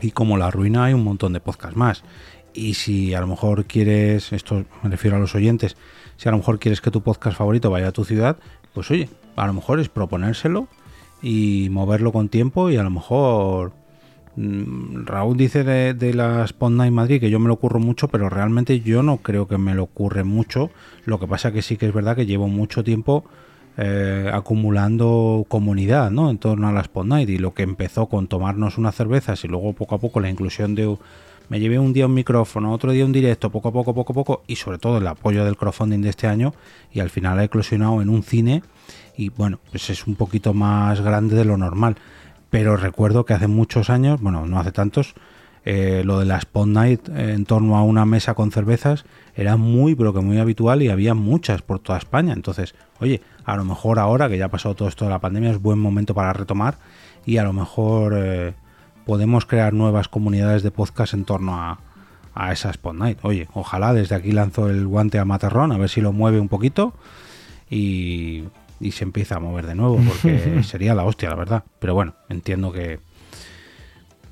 y como la ruina hay un montón de podcasts más. Y si a lo mejor quieres, esto me refiero a los oyentes, si a lo mejor quieres que tu podcast favorito vaya a tu ciudad, pues oye, a lo mejor es proponérselo y moverlo con tiempo y a lo mejor Raúl dice de, de la Spot Night Madrid que yo me lo ocurro mucho, pero realmente yo no creo que me lo ocurre mucho. Lo que pasa que sí que es verdad que llevo mucho tiempo eh, acumulando comunidad ¿no? en torno a la Spot Night y lo que empezó con tomarnos unas cervezas y luego poco a poco la inclusión de me llevé un día un micrófono, otro día un directo, poco a poco, poco a poco, y sobre todo el apoyo del crowdfunding de este año, y al final ha eclosionado en un cine, y bueno, pues es un poquito más grande de lo normal. Pero recuerdo que hace muchos años, bueno, no hace tantos, eh, lo de la Spot Night en torno a una mesa con cervezas era muy, pero que muy habitual y había muchas por toda España. Entonces, oye, a lo mejor ahora que ya ha pasado todo esto de la pandemia es buen momento para retomar y a lo mejor... Eh, podemos crear nuevas comunidades de podcast en torno a, a esa Spot Night. Oye, ojalá desde aquí lanzo el guante a Materrón, a ver si lo mueve un poquito y, y se empieza a mover de nuevo, porque [LAUGHS] sería la hostia, la verdad. Pero bueno, entiendo que.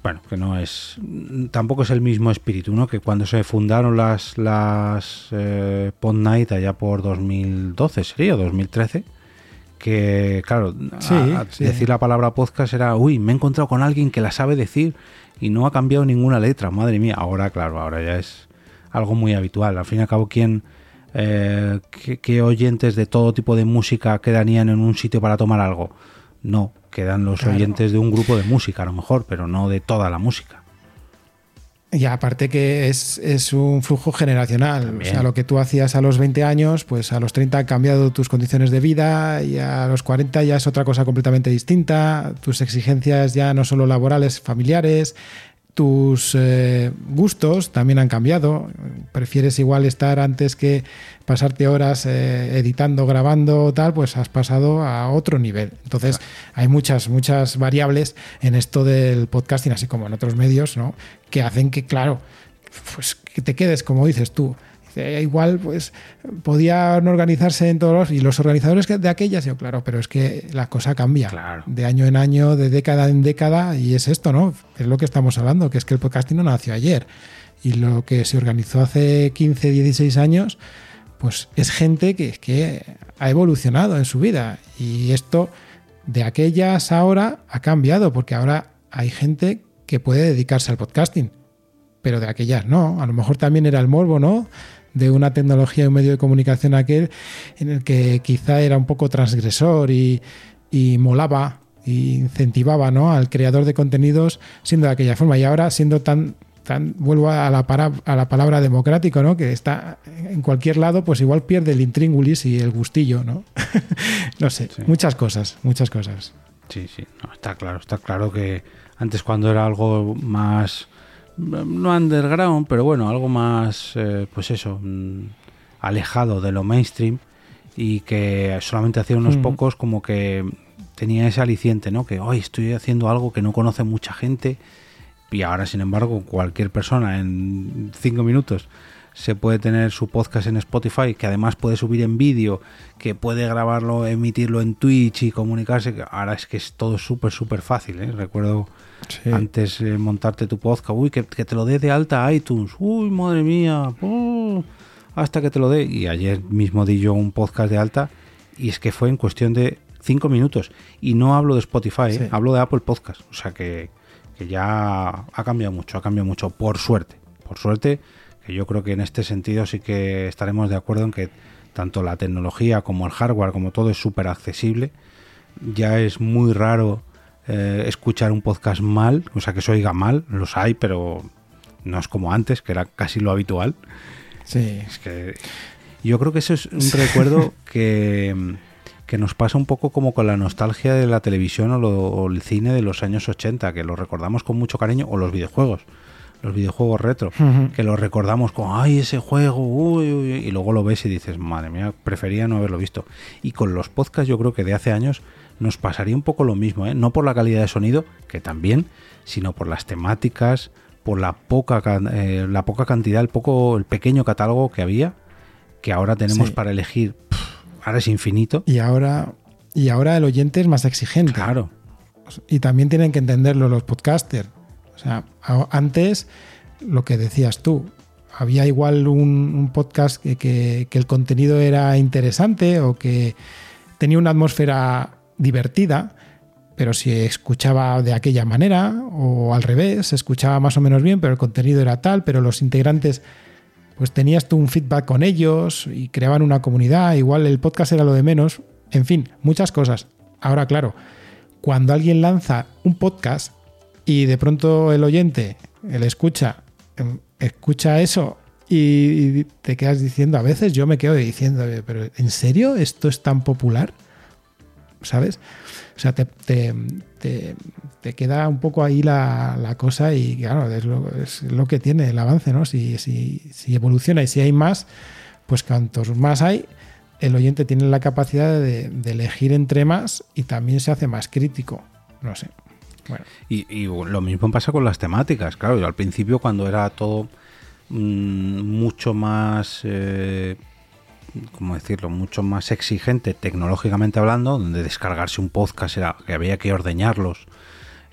Bueno, que no es. Tampoco es el mismo espíritu, ¿no? Que cuando se fundaron las, las eh, Pod Night allá por 2012, sería 2013 que, claro, sí, a, a sí. decir la palabra podcast era, uy, me he encontrado con alguien que la sabe decir y no ha cambiado ninguna letra, madre mía. Ahora, claro, ahora ya es algo muy habitual. Al fin y al cabo, quien eh, ¿qué, oyentes de todo tipo de música quedarían en un sitio para tomar algo? No, quedan los oyentes de un grupo de música a lo mejor, pero no de toda la música. Y aparte que es, un flujo generacional. O sea, lo que tú hacías a los 20 años, pues a los 30 han cambiado tus condiciones de vida y a los 40 ya es otra cosa completamente distinta. Tus exigencias ya no solo laborales, familiares, tus eh, gustos también han cambiado. Prefieres igual estar antes que pasarte horas eh, editando, grabando, tal, pues has pasado a otro nivel. Entonces, hay muchas, muchas variables en esto del podcasting, así como en otros medios, ¿no? Que hacen que, claro, pues que te quedes, como dices tú, igual pues podían organizarse en todos los y los organizadores de aquellas yo claro pero es que la cosa cambia de año en año de década en década y es esto no es lo que estamos hablando que es que el podcasting no nació ayer y lo que se organizó hace 15 16 años pues es gente que, que ha evolucionado en su vida y esto de aquellas ahora ha cambiado porque ahora hay gente que puede dedicarse al podcasting pero de aquellas no. A lo mejor también era el morbo, ¿no? De una tecnología y un medio de comunicación aquel en el que quizá era un poco transgresor y, molaba e incentivaba ¿no? al creador de contenidos siendo de aquella forma. Y ahora siendo tan tan vuelvo a la, a la palabra democrático no que está en cualquier lado pues igual pierde el intríngulis y el gustillo no [LAUGHS] no sé muchas cosas muchas cosas. Sí sí. Está claro está claro que antes cuando era algo más no underground, pero bueno, algo más, eh, pues eso, mm, alejado de lo mainstream y que solamente hacía unos pocos como que tenía ese aliciente, ¿no? Que hoy estoy haciendo algo que no conoce mucha gente y ahora, sin embargo, cualquier persona en cinco minutos se puede tener su podcast en Spotify, que además puede subir en vídeo, que puede grabarlo, emitirlo en Twitch y comunicarse. Ahora es que es todo súper, súper fácil. ¿eh? Recuerdo antes eh, montarte tu podcast, uy, que, te lo dé de alta iTunes, uy, madre mía, oh, hasta que te lo dé. Y ayer mismo di yo un podcast de alta y es que fue en cuestión de cinco minutos. Y no hablo de Spotify, ¿eh? hablo de Apple Podcast. O sea que, que ya ha cambiado mucho, ha cambiado mucho, por suerte. Por suerte, que yo creo que en este sentido sí que estaremos de acuerdo en que tanto la tecnología como el hardware, como todo es súper accesible. Ya es muy raro eh, escuchar un podcast mal, o sea que se oiga mal, los hay, pero no es como antes, que era casi lo habitual. Sí. Es que yo creo que eso es un recuerdo [LAUGHS] que, que, nos pasa un poco como con la nostalgia de la televisión o, el cine de los años 80, que lo recordamos con mucho cariño, o los videojuegos los videojuegos retro, que los recordamos como, ay, ese juego, y luego lo ves y dices, madre mía, prefería no haberlo visto. Y con los podcasts yo creo que de hace años nos pasaría un poco lo mismo, ¿eh? no por la calidad de sonido, que también, sino por las temáticas, por la poca, eh, la poca cantidad, el, poco, el pequeño catálogo que había, que ahora tenemos para elegir, ahora es infinito. Y ahora, y ahora el oyente es más exigente. Claro. Y también tienen que entenderlo los podcasters. O sea, antes, lo que decías tú, había igual un, podcast que, que, el contenido era interesante o que tenía una atmósfera divertida, pero si escuchaba de aquella manera o al revés, se escuchaba más o menos bien, pero el contenido era tal, pero los integrantes, pues tenías tú un feedback con ellos y creaban una comunidad, igual el podcast era lo de menos, en fin, muchas cosas. Ahora, claro, cuando alguien lanza un podcast y de pronto el oyente, el escucha, em, escucha eso y te quedas diciendo, a veces yo me quedo diciendo, pero ¿en serio esto es tan popular? ¿Sabes? O sea, te, queda un poco ahí la, cosa y claro, es lo, que tiene el avance, ¿no? Si, si, evoluciona y si hay más, pues cuantos más hay, el oyente tiene la capacidad de, elegir entre más y también se hace más crítico. No sé. Bueno. Y, lo mismo pasa con las temáticas, claro. Yo al principio cuando era todo mm, mucho más... Eh, como decirlo, mucho más exigente tecnológicamente hablando, donde descargarse un podcast era que había que ordeñarlos,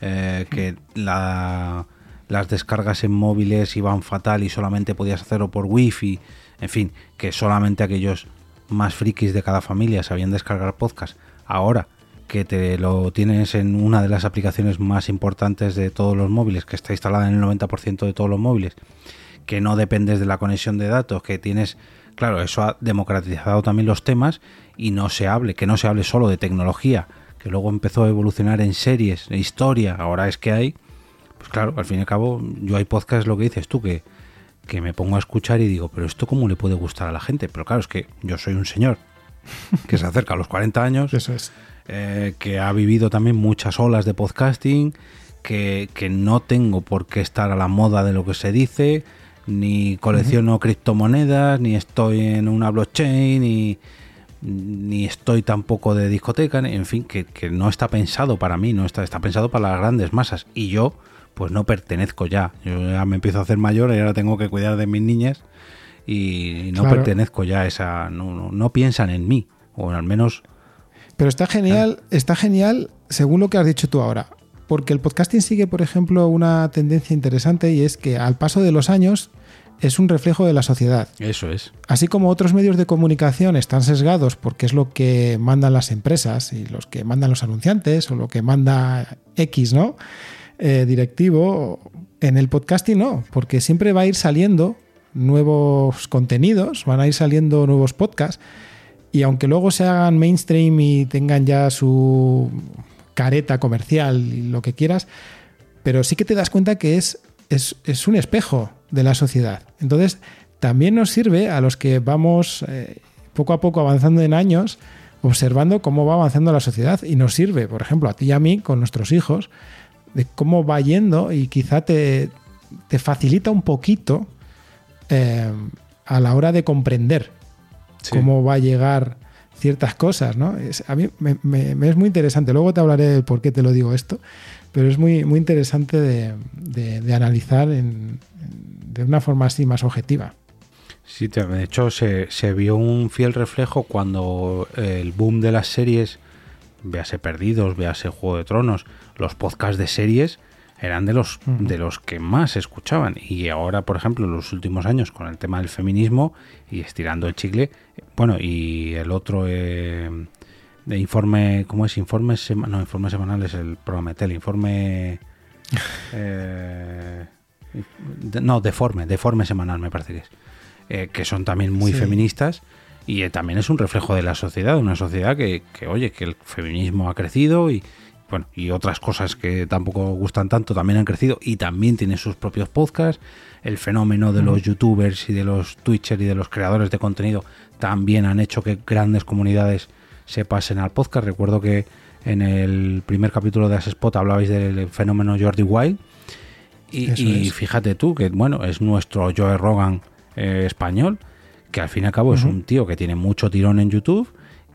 eh, que las descargas en móviles iban fatal y solamente podías hacerlo por wifi, en fin, que solamente aquellos más frikis de cada familia sabían descargar podcast. Ahora que te lo tienes en una de las aplicaciones más importantes de todos los móviles, que está instalada en el 90% de todos los móviles, que no dependes de la conexión de datos, que tienes claro, eso ha democratizado también los temas y no se hable, que no se hable solo de tecnología, que luego empezó a evolucionar en series, en historia, ahora es que hay, pues claro, al fin y al cabo, yo hay podcasts, lo que dices tú, que, que me pongo a escuchar y digo, pero esto cómo le puede gustar a la gente, pero claro, es que yo soy un señor [LAUGHS] que se acerca a los 40 años, Eso es. eh, que ha vivido también muchas olas de podcasting, que, que no tengo por qué estar a la moda de lo que se dice, ni colecciono criptomonedas, ni estoy en una blockchain, ni, ni estoy tampoco de discoteca, en fin, que, que no está pensado para mí, no está, está pensado para las grandes masas. Y yo, pues no pertenezco ya. Yo ya me empiezo a hacer mayor y ahora tengo que cuidar de mis niñas y no Claro. pertenezco ya a esa. No, no, no piensan en mí, o al menos. Pero está genial, está genial según lo que has dicho tú ahora. Porque el podcasting sigue, por ejemplo, una tendencia interesante y es que al paso de los años es un reflejo de la sociedad. Eso es. Así como otros medios de comunicación están sesgados porque es lo que mandan las empresas y los que mandan los anunciantes o lo que manda X, ¿no? Eh, directivo. En el podcasting no, porque siempre va a ir saliendo nuevos contenidos, van a ir saliendo nuevos podcasts y aunque luego se hagan mainstream y tengan ya su careta comercial y lo que quieras, pero sí que te das cuenta que es, es, es un espejo de la sociedad. Entonces, también nos sirve a los que vamos eh, poco a poco avanzando en años, observando cómo va avanzando la sociedad y nos sirve, por ejemplo, a ti y a mí, con nuestros hijos, de cómo va yendo y quizá te, te facilita un poquito eh, a la hora de comprender Sí. cómo va a llegar ciertas cosas, ¿no? Es- a mí me, me- me es muy interesante. Luego te hablaré de por qué te lo digo esto, pero es muy, muy interesante de, de- de analizar en- en- de una forma así más objetiva. Sí, de hecho se, se vio un fiel reflejo cuando el boom de las series, véase Perdidos, véase Juego de Tronos, los podcasts de series eran de los, de los que más escuchaban. Y ahora, por ejemplo, en los últimos años, con el tema del feminismo y estirando el chicle, bueno, y el otro eh, de informe, ¿cómo es? Informe, sema- no, informe semanal es el Prometel, informe... [LAUGHS] eh, no, deforme, deforme semanal me parece que es. Eh, que son también muy Sí. feministas y eh, también es un reflejo de la sociedad, una sociedad que, que, oye, que el feminismo ha crecido y bueno, y otras cosas que tampoco gustan tanto también han crecido y también tiene sus propios podcasts. El fenómeno de los youtubers y de los twitchers y de los creadores de contenido también han hecho que grandes comunidades se pasen al podcast. Recuerdo que en el primer capítulo de As Spot hablabais del fenómeno Jordi Wild y, fíjate tú que bueno, es nuestro Joe Rogan eh, español, que al fin y al cabo es un tío que tiene mucho tirón en YouTube,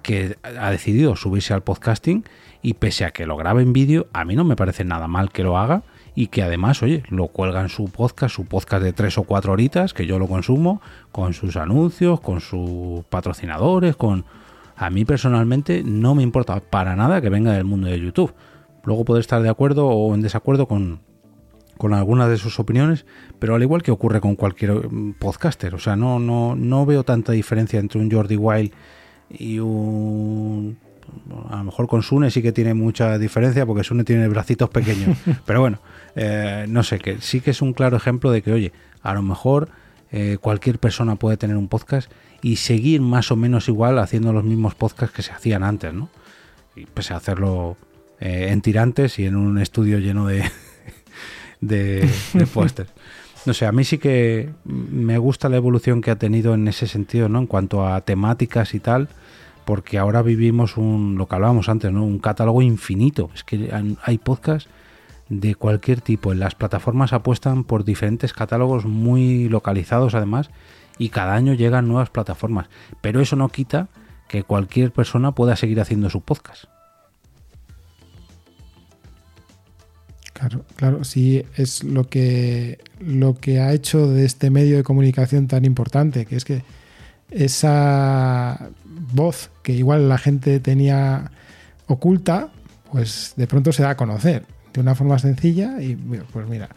que ha decidido subirse al podcasting y pese a que lo grabe en vídeo, a mí no me parece nada mal que lo haga y que además, oye, lo cuelga en su podcast, su podcast de tres o cuatro horitas, que yo lo consumo, con sus anuncios, con sus patrocinadores, con... A mí personalmente no me importa para nada que venga del mundo de YouTube. Luego puede estar de acuerdo o en desacuerdo con, con algunas de sus opiniones, pero al igual que ocurre con cualquier mm, podcaster, o sea, no, no, no veo tanta diferencia entre un Jordi Wild y un... A lo mejor con Sune sí que tiene mucha diferencia porque Sune tiene bracitos pequeños, [LAUGHS] pero bueno, eh, no sé, que sí que es un claro ejemplo de que, oye, a lo mejor eh, cualquier persona puede tener un podcast y seguir más o menos igual haciendo los mismos podcasts que se hacían antes, ¿no? Y pese a hacerlo eh, en tirantes y en un estudio lleno de, de, de. [LAUGHS] No sé, a mí sí que me gusta la evolución que ha tenido en ese sentido, ¿no? En cuanto a temáticas y tal, porque ahora vivimos un, lo que hablábamos antes, ¿no? Un catálogo infinito. Es que hay podcasts de cualquier tipo. En las plataformas apuestan por diferentes catálogos muy localizados además y cada año llegan nuevas plataformas. Pero eso no quita que cualquier persona pueda seguir haciendo su podcast. Claro, claro, sí es lo que, lo que ha hecho de este medio de comunicación tan importante, que es que esa voz que igual la gente tenía oculta, pues de pronto se da a conocer de una forma sencilla y pues mira,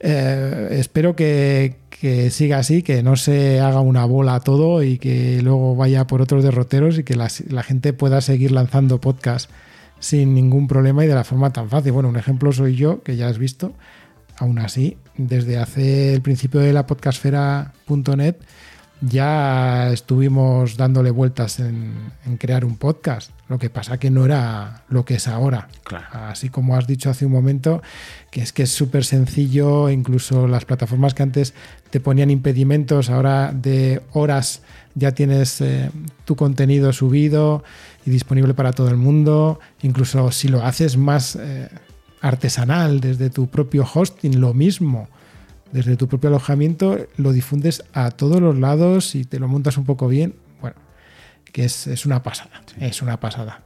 eh, espero que, que siga así, que no se haga una bola todo y que luego vaya por otros derroteros y que la, la gente pueda seguir lanzando podcasts sin ningún problema y de la forma tan fácil. Bueno, un ejemplo soy yo, que ya has visto. Aún así, desde hace el principio de la podcastfera.net ya estuvimos dándole vueltas en, crear un podcast. Lo que pasa que no era lo que es ahora. Así como has dicho hace un momento, que es que es súper sencillo, incluso las plataformas que antes te ponían impedimentos, ahora de horas ya tienes eh, tu contenido subido y disponible para todo el mundo. Incluso si lo haces más eh, artesanal desde tu propio hosting, lo mismo desde tu propio alojamiento, lo difundes a todos los lados y te lo montas un poco bien. Bueno, que es, una pasada, es una pasada.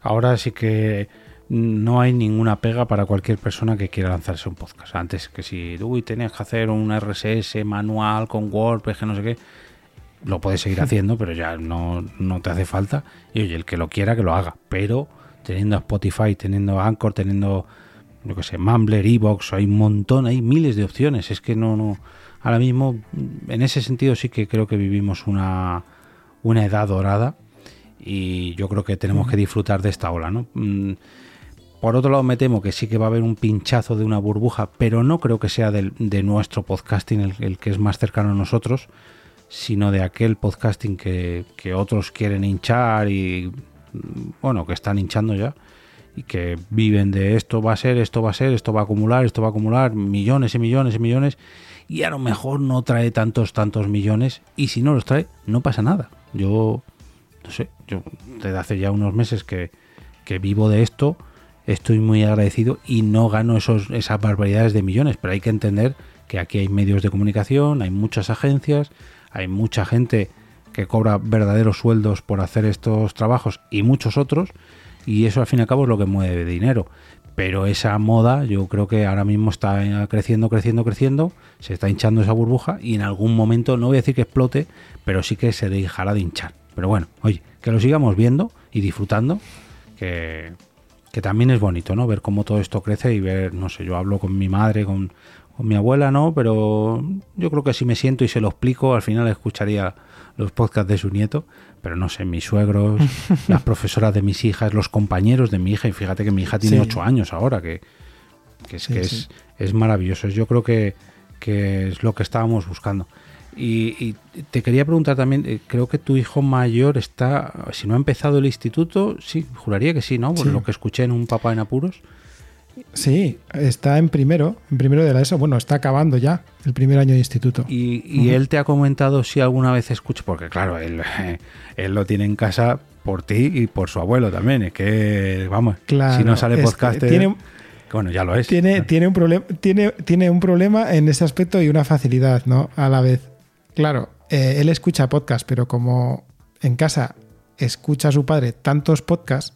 Ahora sí que no hay ninguna pega para cualquier persona que quiera lanzarse un podcast. Antes que si uy, tenías que hacer un RSS manual con WordPress, que no sé qué, lo puedes seguir [LAUGHS] haciendo, pero ya no, no te hace falta. Y oye, el que lo quiera, que lo haga. Pero teniendo Spotify, teniendo Anchor, teniendo yo que sé, Mumbler, Evox, hay un montón, hay miles de opciones. Es que no, no. Ahora mismo, en ese sentido, sí que creo que vivimos una, una edad dorada y yo creo que tenemos que disfrutar de esta ola, ¿no? Mm, por otro lado, me temo que sí que va a haber un pinchazo de una burbuja, pero no creo que sea de nuestro podcasting el, el, que es más cercano a nosotros, sino de aquel podcasting que, que otros quieren hinchar y, bueno, que están hinchando ya y que viven de esto va a ser, esto va a ser, esto va a acumular, esto va a acumular millones y millones y millones y a lo mejor no trae tantos, tantos millones y si no los trae no pasa nada. Yo, no sé, yo desde hace ya unos meses que, que vivo de esto, estoy muy agradecido y no gano esos, esas barbaridades de millones, pero hay que entender que aquí hay medios de comunicación, hay muchas agencias, hay mucha gente que cobra verdaderos sueldos por hacer estos trabajos y muchos otros y eso al fin y al cabo es lo que mueve dinero. Pero esa moda yo creo que ahora mismo está creciendo, creciendo, creciendo, se está hinchando esa burbuja y en algún momento, no voy a decir que explote, pero sí que se dejará de hinchar. Pero bueno, oye, que lo sigamos viendo y disfrutando, que, que también es bonito, ¿no? Ver cómo todo esto crece y ver, no sé, yo hablo con mi madre, con, con mi abuela, ¿no? Pero yo creo que si me siento y se lo explico, al final escucharía los podcasts de su nieto pero no sé, mis suegros, [LAUGHS] las profesoras de mis hijas, los compañeros de mi hija, y fíjate que mi hija tiene ocho años ahora, que, es que es, es, maravilloso. Yo creo que, que, es lo que estábamos buscando. Y, te quería preguntar también, eh, creo que tu hijo mayor está, si no ha empezado el instituto, sí, juraría que sí, ¿no? Por lo que escuché en un papá en apuros. Sí, está en primero, en primero de la ESO. Bueno, está acabando ya el primer año de instituto. ¿Y, él te ha comentado si alguna vez escucha? Porque claro, él, [LAUGHS] él lo tiene en casa por ti y por su abuelo también. Es que, vamos, si no sale podcast... Tiene, bueno, ya lo es. Tiene, tiene, un problema, tiene, tiene un problema en ese aspecto y una facilidad, ¿no? A la vez. Claro, eh, él escucha podcast, pero como en casa escucha a su padre tantos podcasts,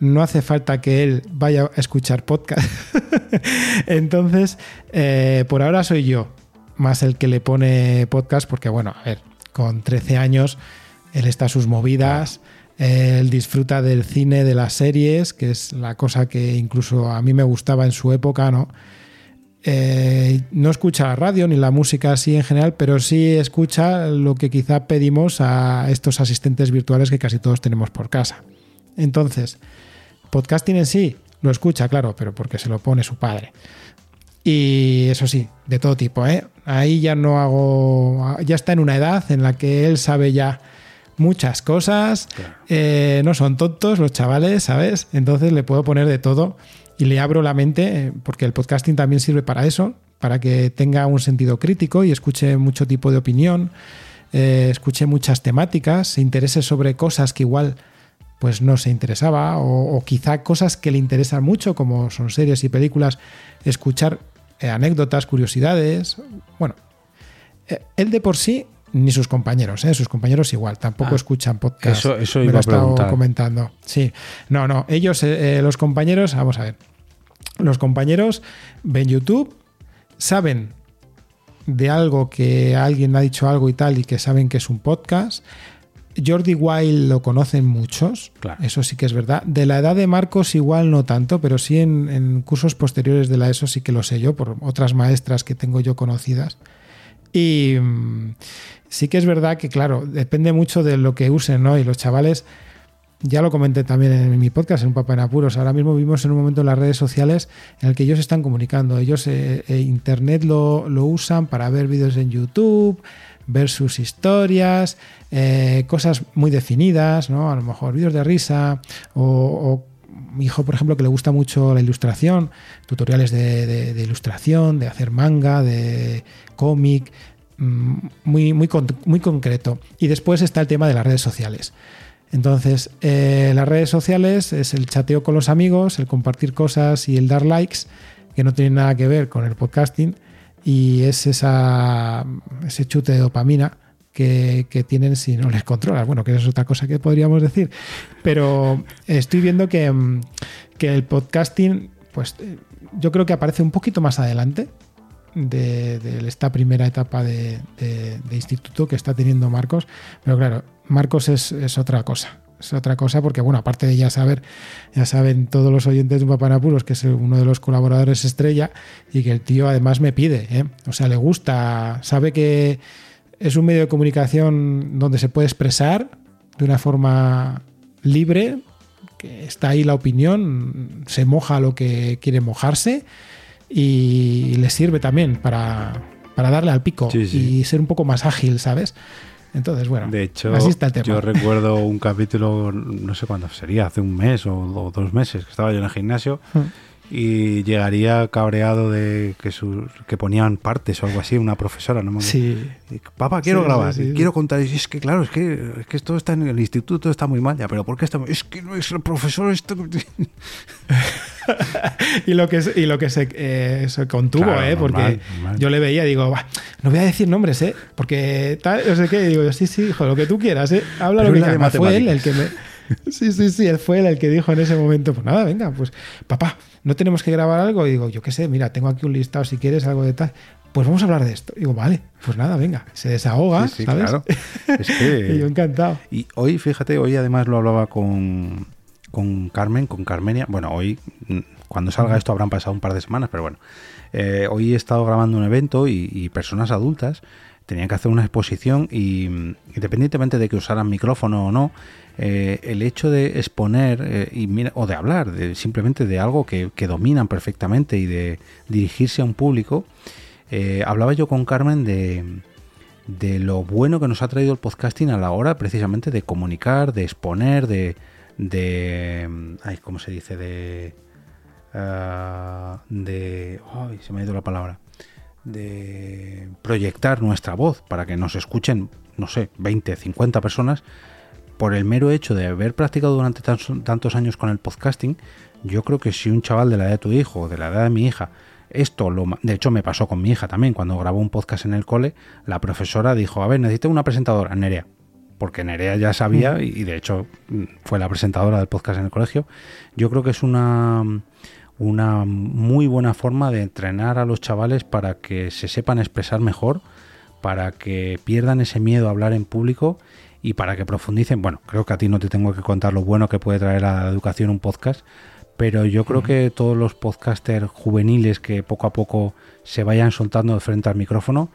no hace falta que él vaya a escuchar podcast. [LAUGHS] Entonces, eh, por ahora soy yo, más el que le pone podcast, porque bueno, a ver, con 13 años, él está a sus movidas, él disfruta del cine, de las series, que es la cosa que incluso a mí me gustaba en su época, ¿no? Eh, no escucha la radio ni la música así en general, pero sí escucha lo que quizá pedimos a estos asistentes virtuales que casi todos tenemos por casa. Entonces, podcasting en sí lo escucha, claro, pero porque se lo pone su padre. Y eso sí, de todo tipo, ¿eh? Ahí ya no hago. Ya está en una edad en la que él sabe ya muchas cosas. Eh, no son tontos los chavales, ¿sabes? Entonces le puedo poner de todo y le abro la mente, eh, porque el podcasting también sirve para eso, para que tenga un sentido crítico y escuche mucho tipo de opinión, eh, escuche muchas temáticas, se interese sobre cosas que igual pues no se interesaba, o, quizá cosas que le interesan mucho, como son series y películas, escuchar eh, anécdotas, curiosidades. Bueno, eh, él de por sí, ni sus compañeros, ¿eh? sus compañeros igual, tampoco ah, escuchan podcast. Eso, eso iba Me lo a comentando. Sí, no, no, ellos, los compañeros, vamos a ver, los compañeros ven YouTube, saben de algo que alguien ha dicho algo y tal y que saben que es un podcast, Jordi Wild lo conocen muchos, eso sí que es verdad. De la edad de Marcos igual no tanto, pero sí en, cursos posteriores de la ESO sí que lo sé yo, por otras maestras que tengo yo conocidas. Y mm, sí que es verdad que, claro, depende mucho de lo que usen, ¿no? Y los chavales, ya lo comenté también en mi podcast, en un Papa en Apuros, ahora mismo vivimos en un momento en las redes sociales en el que ellos están comunicando. Ellos eh, eh, Internet lo, usan para ver vídeos en YouTube, ver sus historias, eh, cosas muy definidas, ¿no? A lo mejor vídeos de risa o, mi hijo, por ejemplo, que le gusta mucho la ilustración, tutoriales de, ilustración, de hacer manga, de cómic, mm, muy, muy, muy concreto. Y después está el tema de las redes sociales. Entonces, eh, las redes sociales es el chateo con los amigos, el compartir cosas y el dar likes, que no tienen nada que ver con el podcasting, y es ese chute de dopamina que, tienen si no les controlas. Bueno, que es otra cosa que podríamos decir. Pero estoy viendo que, mm, el podcasting, pues yo creo que aparece un poquito más adelante de, esta primera etapa de, instituto que está teniendo Marcos. Pero claro, Marcos es, otra cosa. Es otra cosa porque, bueno, aparte de ya saber, ya saben todos los oyentes de Papanapuros que es uno de los colaboradores estrella y que el tío además me pide, ¿eh? o sea, le gusta, sabe que es un medio de comunicación donde se puede expresar de una forma libre, que está ahí la opinión, se moja lo que quiere mojarse y le sirve también para, darle al pico y ser un poco más ágil, ¿sabes? Entonces, bueno, de hecho, yo recuerdo un capítulo, no sé cuándo sería, hace un mes o, dos meses, que estaba yo en el gimnasio [LAUGHS] mm. Y llegaría cabreado de que, que ponían partes o algo así, una profesora, ¿no? Sí. Papá, quiero grabar, quiero contar. Y es que, claro, es que, es que esto está en el instituto, está muy mal ya, pero ¿por qué está Es que no es el profesor esto... [LAUGHS] y lo que, y lo que se, eh, contuvo, ¿eh? Porque yo le veía, digo, no voy a decir nombres, ¿eh? Porque tal, no sé qué. digo, sí, sí, hijo, lo que tú quieras, ¿eh? Habla lo que quieras. Fue él el que me. [LAUGHS] Sí, sí, sí, él fue el que dijo en ese momento, pues nada, venga, pues papá, no tenemos que grabar algo. Y digo, yo qué sé, mira, tengo aquí un listado si quieres, algo de tal. Pues vamos a hablar de esto. Y digo, vale, pues nada, venga, se desahoga, ¿sabes? Claro. Es que... [LAUGHS] y yo encantado. Y hoy, fíjate, hoy además lo hablaba con, con Carmen, con Carmenia. Bueno, hoy, cuando salga esto, habrán pasado un par de semanas, pero bueno. Eh, hoy he estado grabando un evento y, personas adultas tenían que hacer una exposición y independientemente de que usaran micrófono o no, eh, el hecho de exponer eh, y o de hablar de, simplemente de algo que, dominan perfectamente y de dirigirse a un público, hablaba yo con Carmen de, de lo bueno que nos ha traído el podcasting a la hora precisamente de comunicar, de exponer, de, de... Ay, ¿Cómo se dice? De... Ah, de... Ay, se me ha ido la palabra. De proyectar nuestra voz para que nos escuchen, no sé, 20, 50 personas. Por el mero hecho de haber practicado durante tantos años con el podcasting, yo creo que si un chaval de la edad de tu hijo o de la edad de mi hija esto, lo, de hecho, me pasó con mi hija también. Cuando grabó un podcast en el cole, la profesora dijo: A ver, necesito una presentadora, Nerea porque Nerea ya sabía y, de hecho fue la presentadora del podcast en el colegio. Yo creo que es una, una muy buena forma de entrenar a los chavales para que se sepan expresar mejor, para que pierdan ese miedo a hablar en público y para que profundicen. Bueno, creo que a ti no te tengo que contar lo bueno que puede traer a la educación un podcast, pero yo creo que todos los podcasters juveniles que poco a poco se vayan soltando de frente al micrófono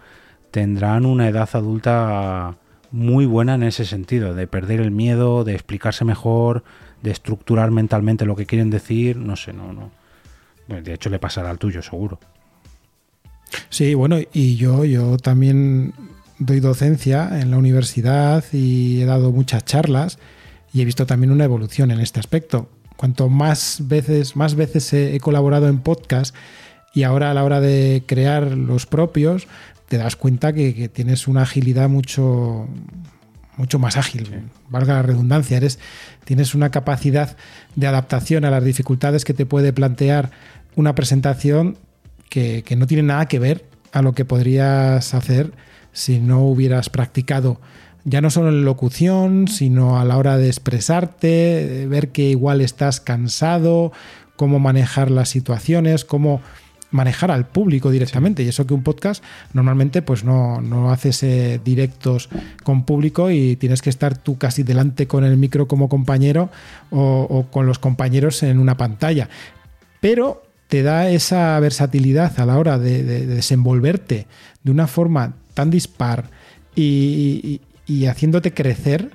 tendrán una edad adulta muy buena en ese sentido, de perder el miedo, de explicarse mejor, de estructurar mentalmente lo que quieren decir, no sé, no, no. De hecho le pasará al tuyo, seguro. Sí, bueno, y yo, yo también doy docencia en la universidad y he dado muchas charlas y he visto también una evolución en este aspecto. Cuanto más veces, más veces he colaborado en podcast y ahora a la hora de crear los propios, te das cuenta que, tienes una agilidad mucho, mucho más ágil, valga la redundancia, eres, tienes una capacidad de adaptación a las dificultades que te puede plantear una presentación que, no tiene nada que ver a lo que podrías hacer si no hubieras practicado ya no solo en locución, sino a la hora de expresarte, ver que igual estás cansado, cómo manejar las situaciones, cómo manejar al público directamente. Y eso que un podcast normalmente pues no, no haces eh, directos con público y tienes que estar tú casi delante con el micro como compañero o, con los compañeros en una pantalla. Pero te da esa versatilidad a la hora de, desenvolverte de una forma tan dispar y, y haciéndote crecer,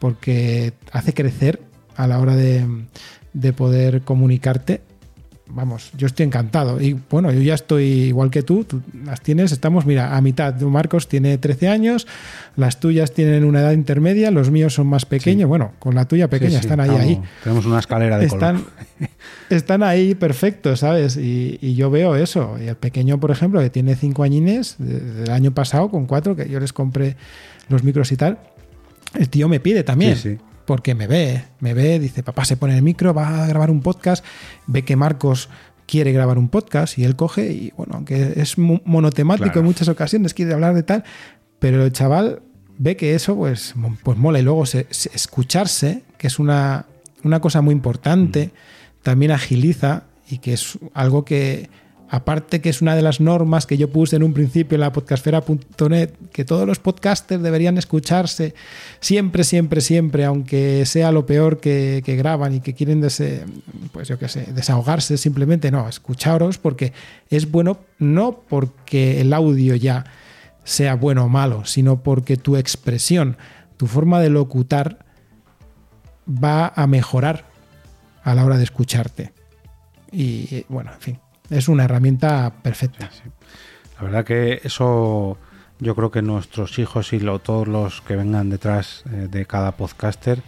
porque hace crecer a la hora de, de poder comunicarte vamos, yo estoy encantado. Y bueno, yo ya estoy igual que tú, tú las tienes, estamos, mira, a mitad. Marcos tiene 13 años, las tuyas tienen una edad intermedia, los míos son más pequeños. Bueno, con la tuya pequeña, están ahí, ahí. Tenemos una escalera de están, [LAUGHS] Están ahí perfectos, ¿sabes? Y, yo veo eso. Y el pequeño, por ejemplo, que tiene 5 añines, del año pasado, con 4, que yo les compré los micros y tal, el tío me pide también. Sí, sí porque me ve, me ve, dice, papá se pone el micro, va a grabar un podcast, ve que Marcos quiere grabar un podcast y él coge y bueno, aunque es monotemático en muchas ocasiones, quiere hablar de tal, pero el chaval ve que eso pues, pues mola. Y luego escucharse, que es una, una cosa muy importante, mm. también agiliza y que es algo que aparte que es una de las normas que yo puse en un principio en la podcastfera.net, que todos los podcasters deberían escucharse siempre, siempre, siempre, aunque sea lo peor que, graban y que quieren pues yo sé, desahogarse, simplemente no, escucharos porque es bueno no porque el audio ya sea bueno o malo, sino porque tu expresión, tu forma de locutar va a mejorar a la hora de escucharte. Y bueno, en fin, es una herramienta perfecta. La verdad que eso yo creo que nuestros hijos y todos los que vengan detrás eh, de cada podcaster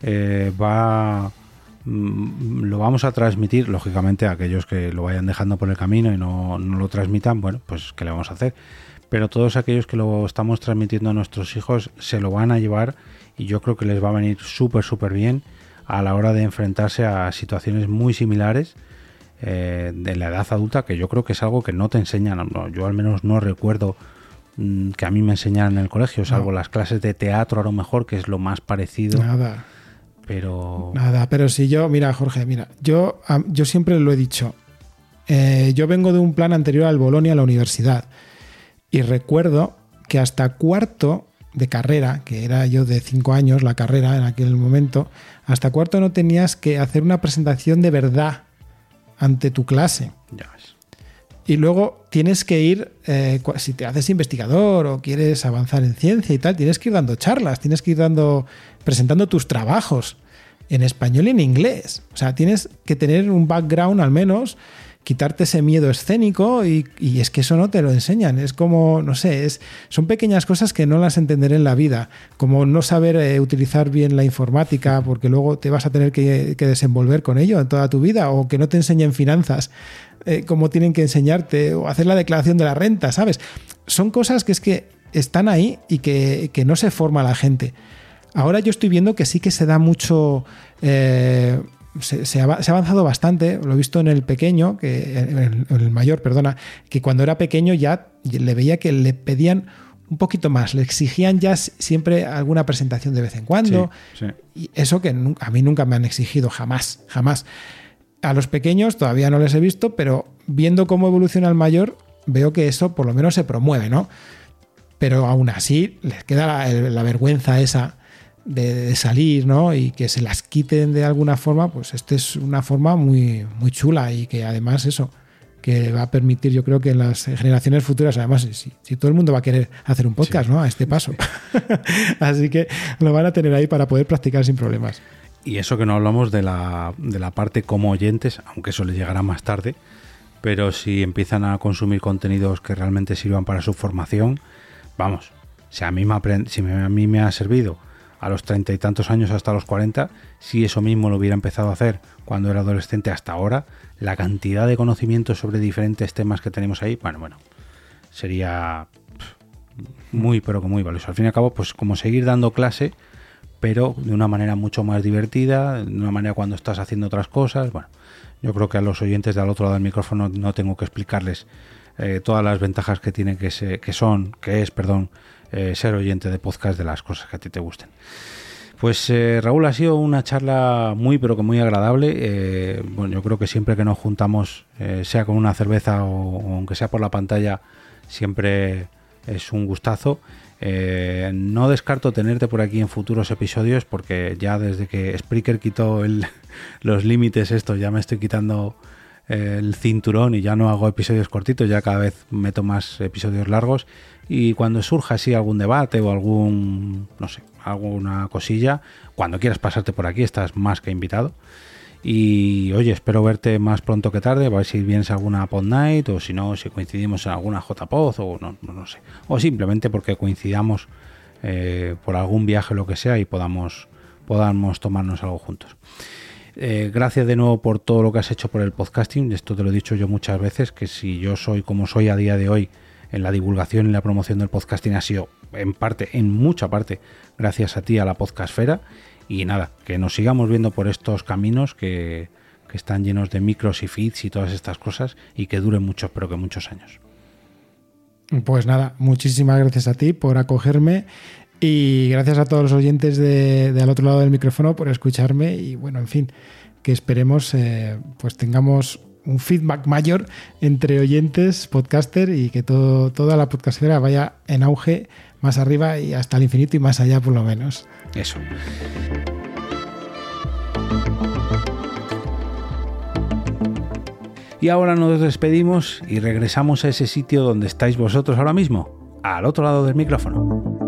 eh, va mm, lo vamos a transmitir, lógicamente, a aquellos que lo vayan dejando por el camino y no, no, lo transmitan, bueno, pues ¿qué le vamos a hacer? Pero todos aquellos que lo estamos transmitiendo a nuestros hijos se lo van a llevar y yo creo que les va a venir súper, súper bien a la hora de enfrentarse a situaciones muy similares eh, de la edad adulta, que yo creo que es algo que no te enseñan, yo al menos no recuerdo mm, que a mí me enseñaran en el colegio, salvo las clases de teatro a lo mejor, que es lo más parecido. Nada. Pero... Nada, pero si yo, mira Jorge, mira, yo, yo siempre lo he dicho, eh, yo vengo de un plan anterior al Bolonia a la universidad y recuerdo que hasta cuarto de carrera, que era yo de cinco años la carrera en aquel momento, hasta cuarto no tenías que hacer una presentación de verdad ante tu clase. Y luego tienes que ir, eh, si te haces investigador o quieres avanzar en ciencia y tal, tienes que ir dando charlas, tienes que ir dando, presentando tus trabajos en español y en inglés. O sea, tienes que tener un background al menos quitarte ese miedo escénico y, es que eso no te lo enseñan. Es como, no sé, es, son pequeñas cosas que no las entenderé en la vida, como no saber eh, utilizar bien la informática porque luego te vas a tener que, desenvolver con ello en toda tu vida o que no te enseñen finanzas. Eh, como tienen que enseñarte o hacer la declaración de la renta, ¿sabes? Son cosas que es que están ahí y que, no se forma la gente. Ahora yo estoy viendo que sí que se da mucho, eh, se, ha, avanzado bastante, lo he visto en el pequeño, que, en, el mayor, perdona, que cuando era pequeño ya le veía que le pedían un poquito más, le exigían ya siempre alguna presentación de vez en cuando. Y eso que a mí nunca me han exigido, jamás, jamás. A los pequeños todavía no les he visto, pero viendo cómo evoluciona el mayor, veo que eso por lo menos se promueve, ¿no? Pero aún así les queda la vergüenza esa de, salir, ¿no? Y que se las quiten de alguna forma, pues esta es una forma muy, muy chula y que además eso, que va a permitir, yo creo que en las generaciones futuras, además, si, si todo el mundo va a querer hacer un podcast, ¿no? A este paso. [LAUGHS] Así que lo van a tener ahí para poder practicar sin problemas. Y eso que no hablamos de la, de la parte como oyentes, aunque eso les llegará más tarde, pero si empiezan a consumir contenidos que realmente sirvan para su formación, vamos, si a mí me, si a mí me ha servido a los treinta y tantos años hasta los cuarenta, si eso mismo lo hubiera empezado a hacer cuando era adolescente hasta ahora, la cantidad de conocimientos sobre diferentes temas que tenemos ahí, bueno, bueno, sería muy, pero que muy valioso. Al fin y al cabo, pues como seguir dando clase, pero de una manera mucho más divertida, de una manera cuando estás haciendo otras cosas, bueno, yo creo que a los oyentes del otro lado del micrófono no tengo que explicarles eh, todas las ventajas que tiene que, se, que son, que es, perdón, eh, ser oyente de podcast de las cosas que a ti te gusten. Pues eh, Raúl, ha sido una charla muy pero que muy agradable. Eh, bueno, yo creo que siempre que nos juntamos, sea con una cerveza o, aunque sea por la pantalla, siempre es un gustazo. no descarto tenerte por aquí en futuros episodios porque ya desde que Spreaker quitó [LAUGHS] los límites estos ya me estoy quitando el cinturón y ya no hago episodios cortitos, ya cada vez meto más episodios largos y cuando surja así algún debate o algún, no sé, alguna cosilla, cuando quieras pasarte por aquí estás más que invitado. Y oye, espero verte más pronto que tarde, a ver si vienes alguna Pod Night o si no, si coincidimos en alguna JPod o no, no, sé. O simplemente porque coincidamos eh, por algún viaje o lo que sea y podamos, podamos tomarnos algo juntos. Eh, gracias de nuevo por todo lo que has hecho por el podcasting. Esto te lo he dicho yo muchas veces, que si yo soy como soy a día de hoy en la divulgación y la promoción del podcasting ha sido en parte, en mucha parte, gracias a ti, a la podcastfera. Y nada, que nos sigamos viendo por estos caminos que, están llenos de micros y feeds y todas estas cosas y que duren muchos, pero que muchos años. Pues nada, muchísimas gracias a ti por acogerme y gracias a todos los oyentes de, al otro lado del micrófono por escucharme y bueno, en fin, que esperemos eh, pues tengamos un feedback mayor entre oyentes, podcaster y que toda la podcastera vaya en auge más arriba y hasta el infinito y más allá por lo menos. Eso. Y ahora nos despedimos y regresamos a ese sitio donde estáis vosotros ahora mismo, al otro lado del micrófono.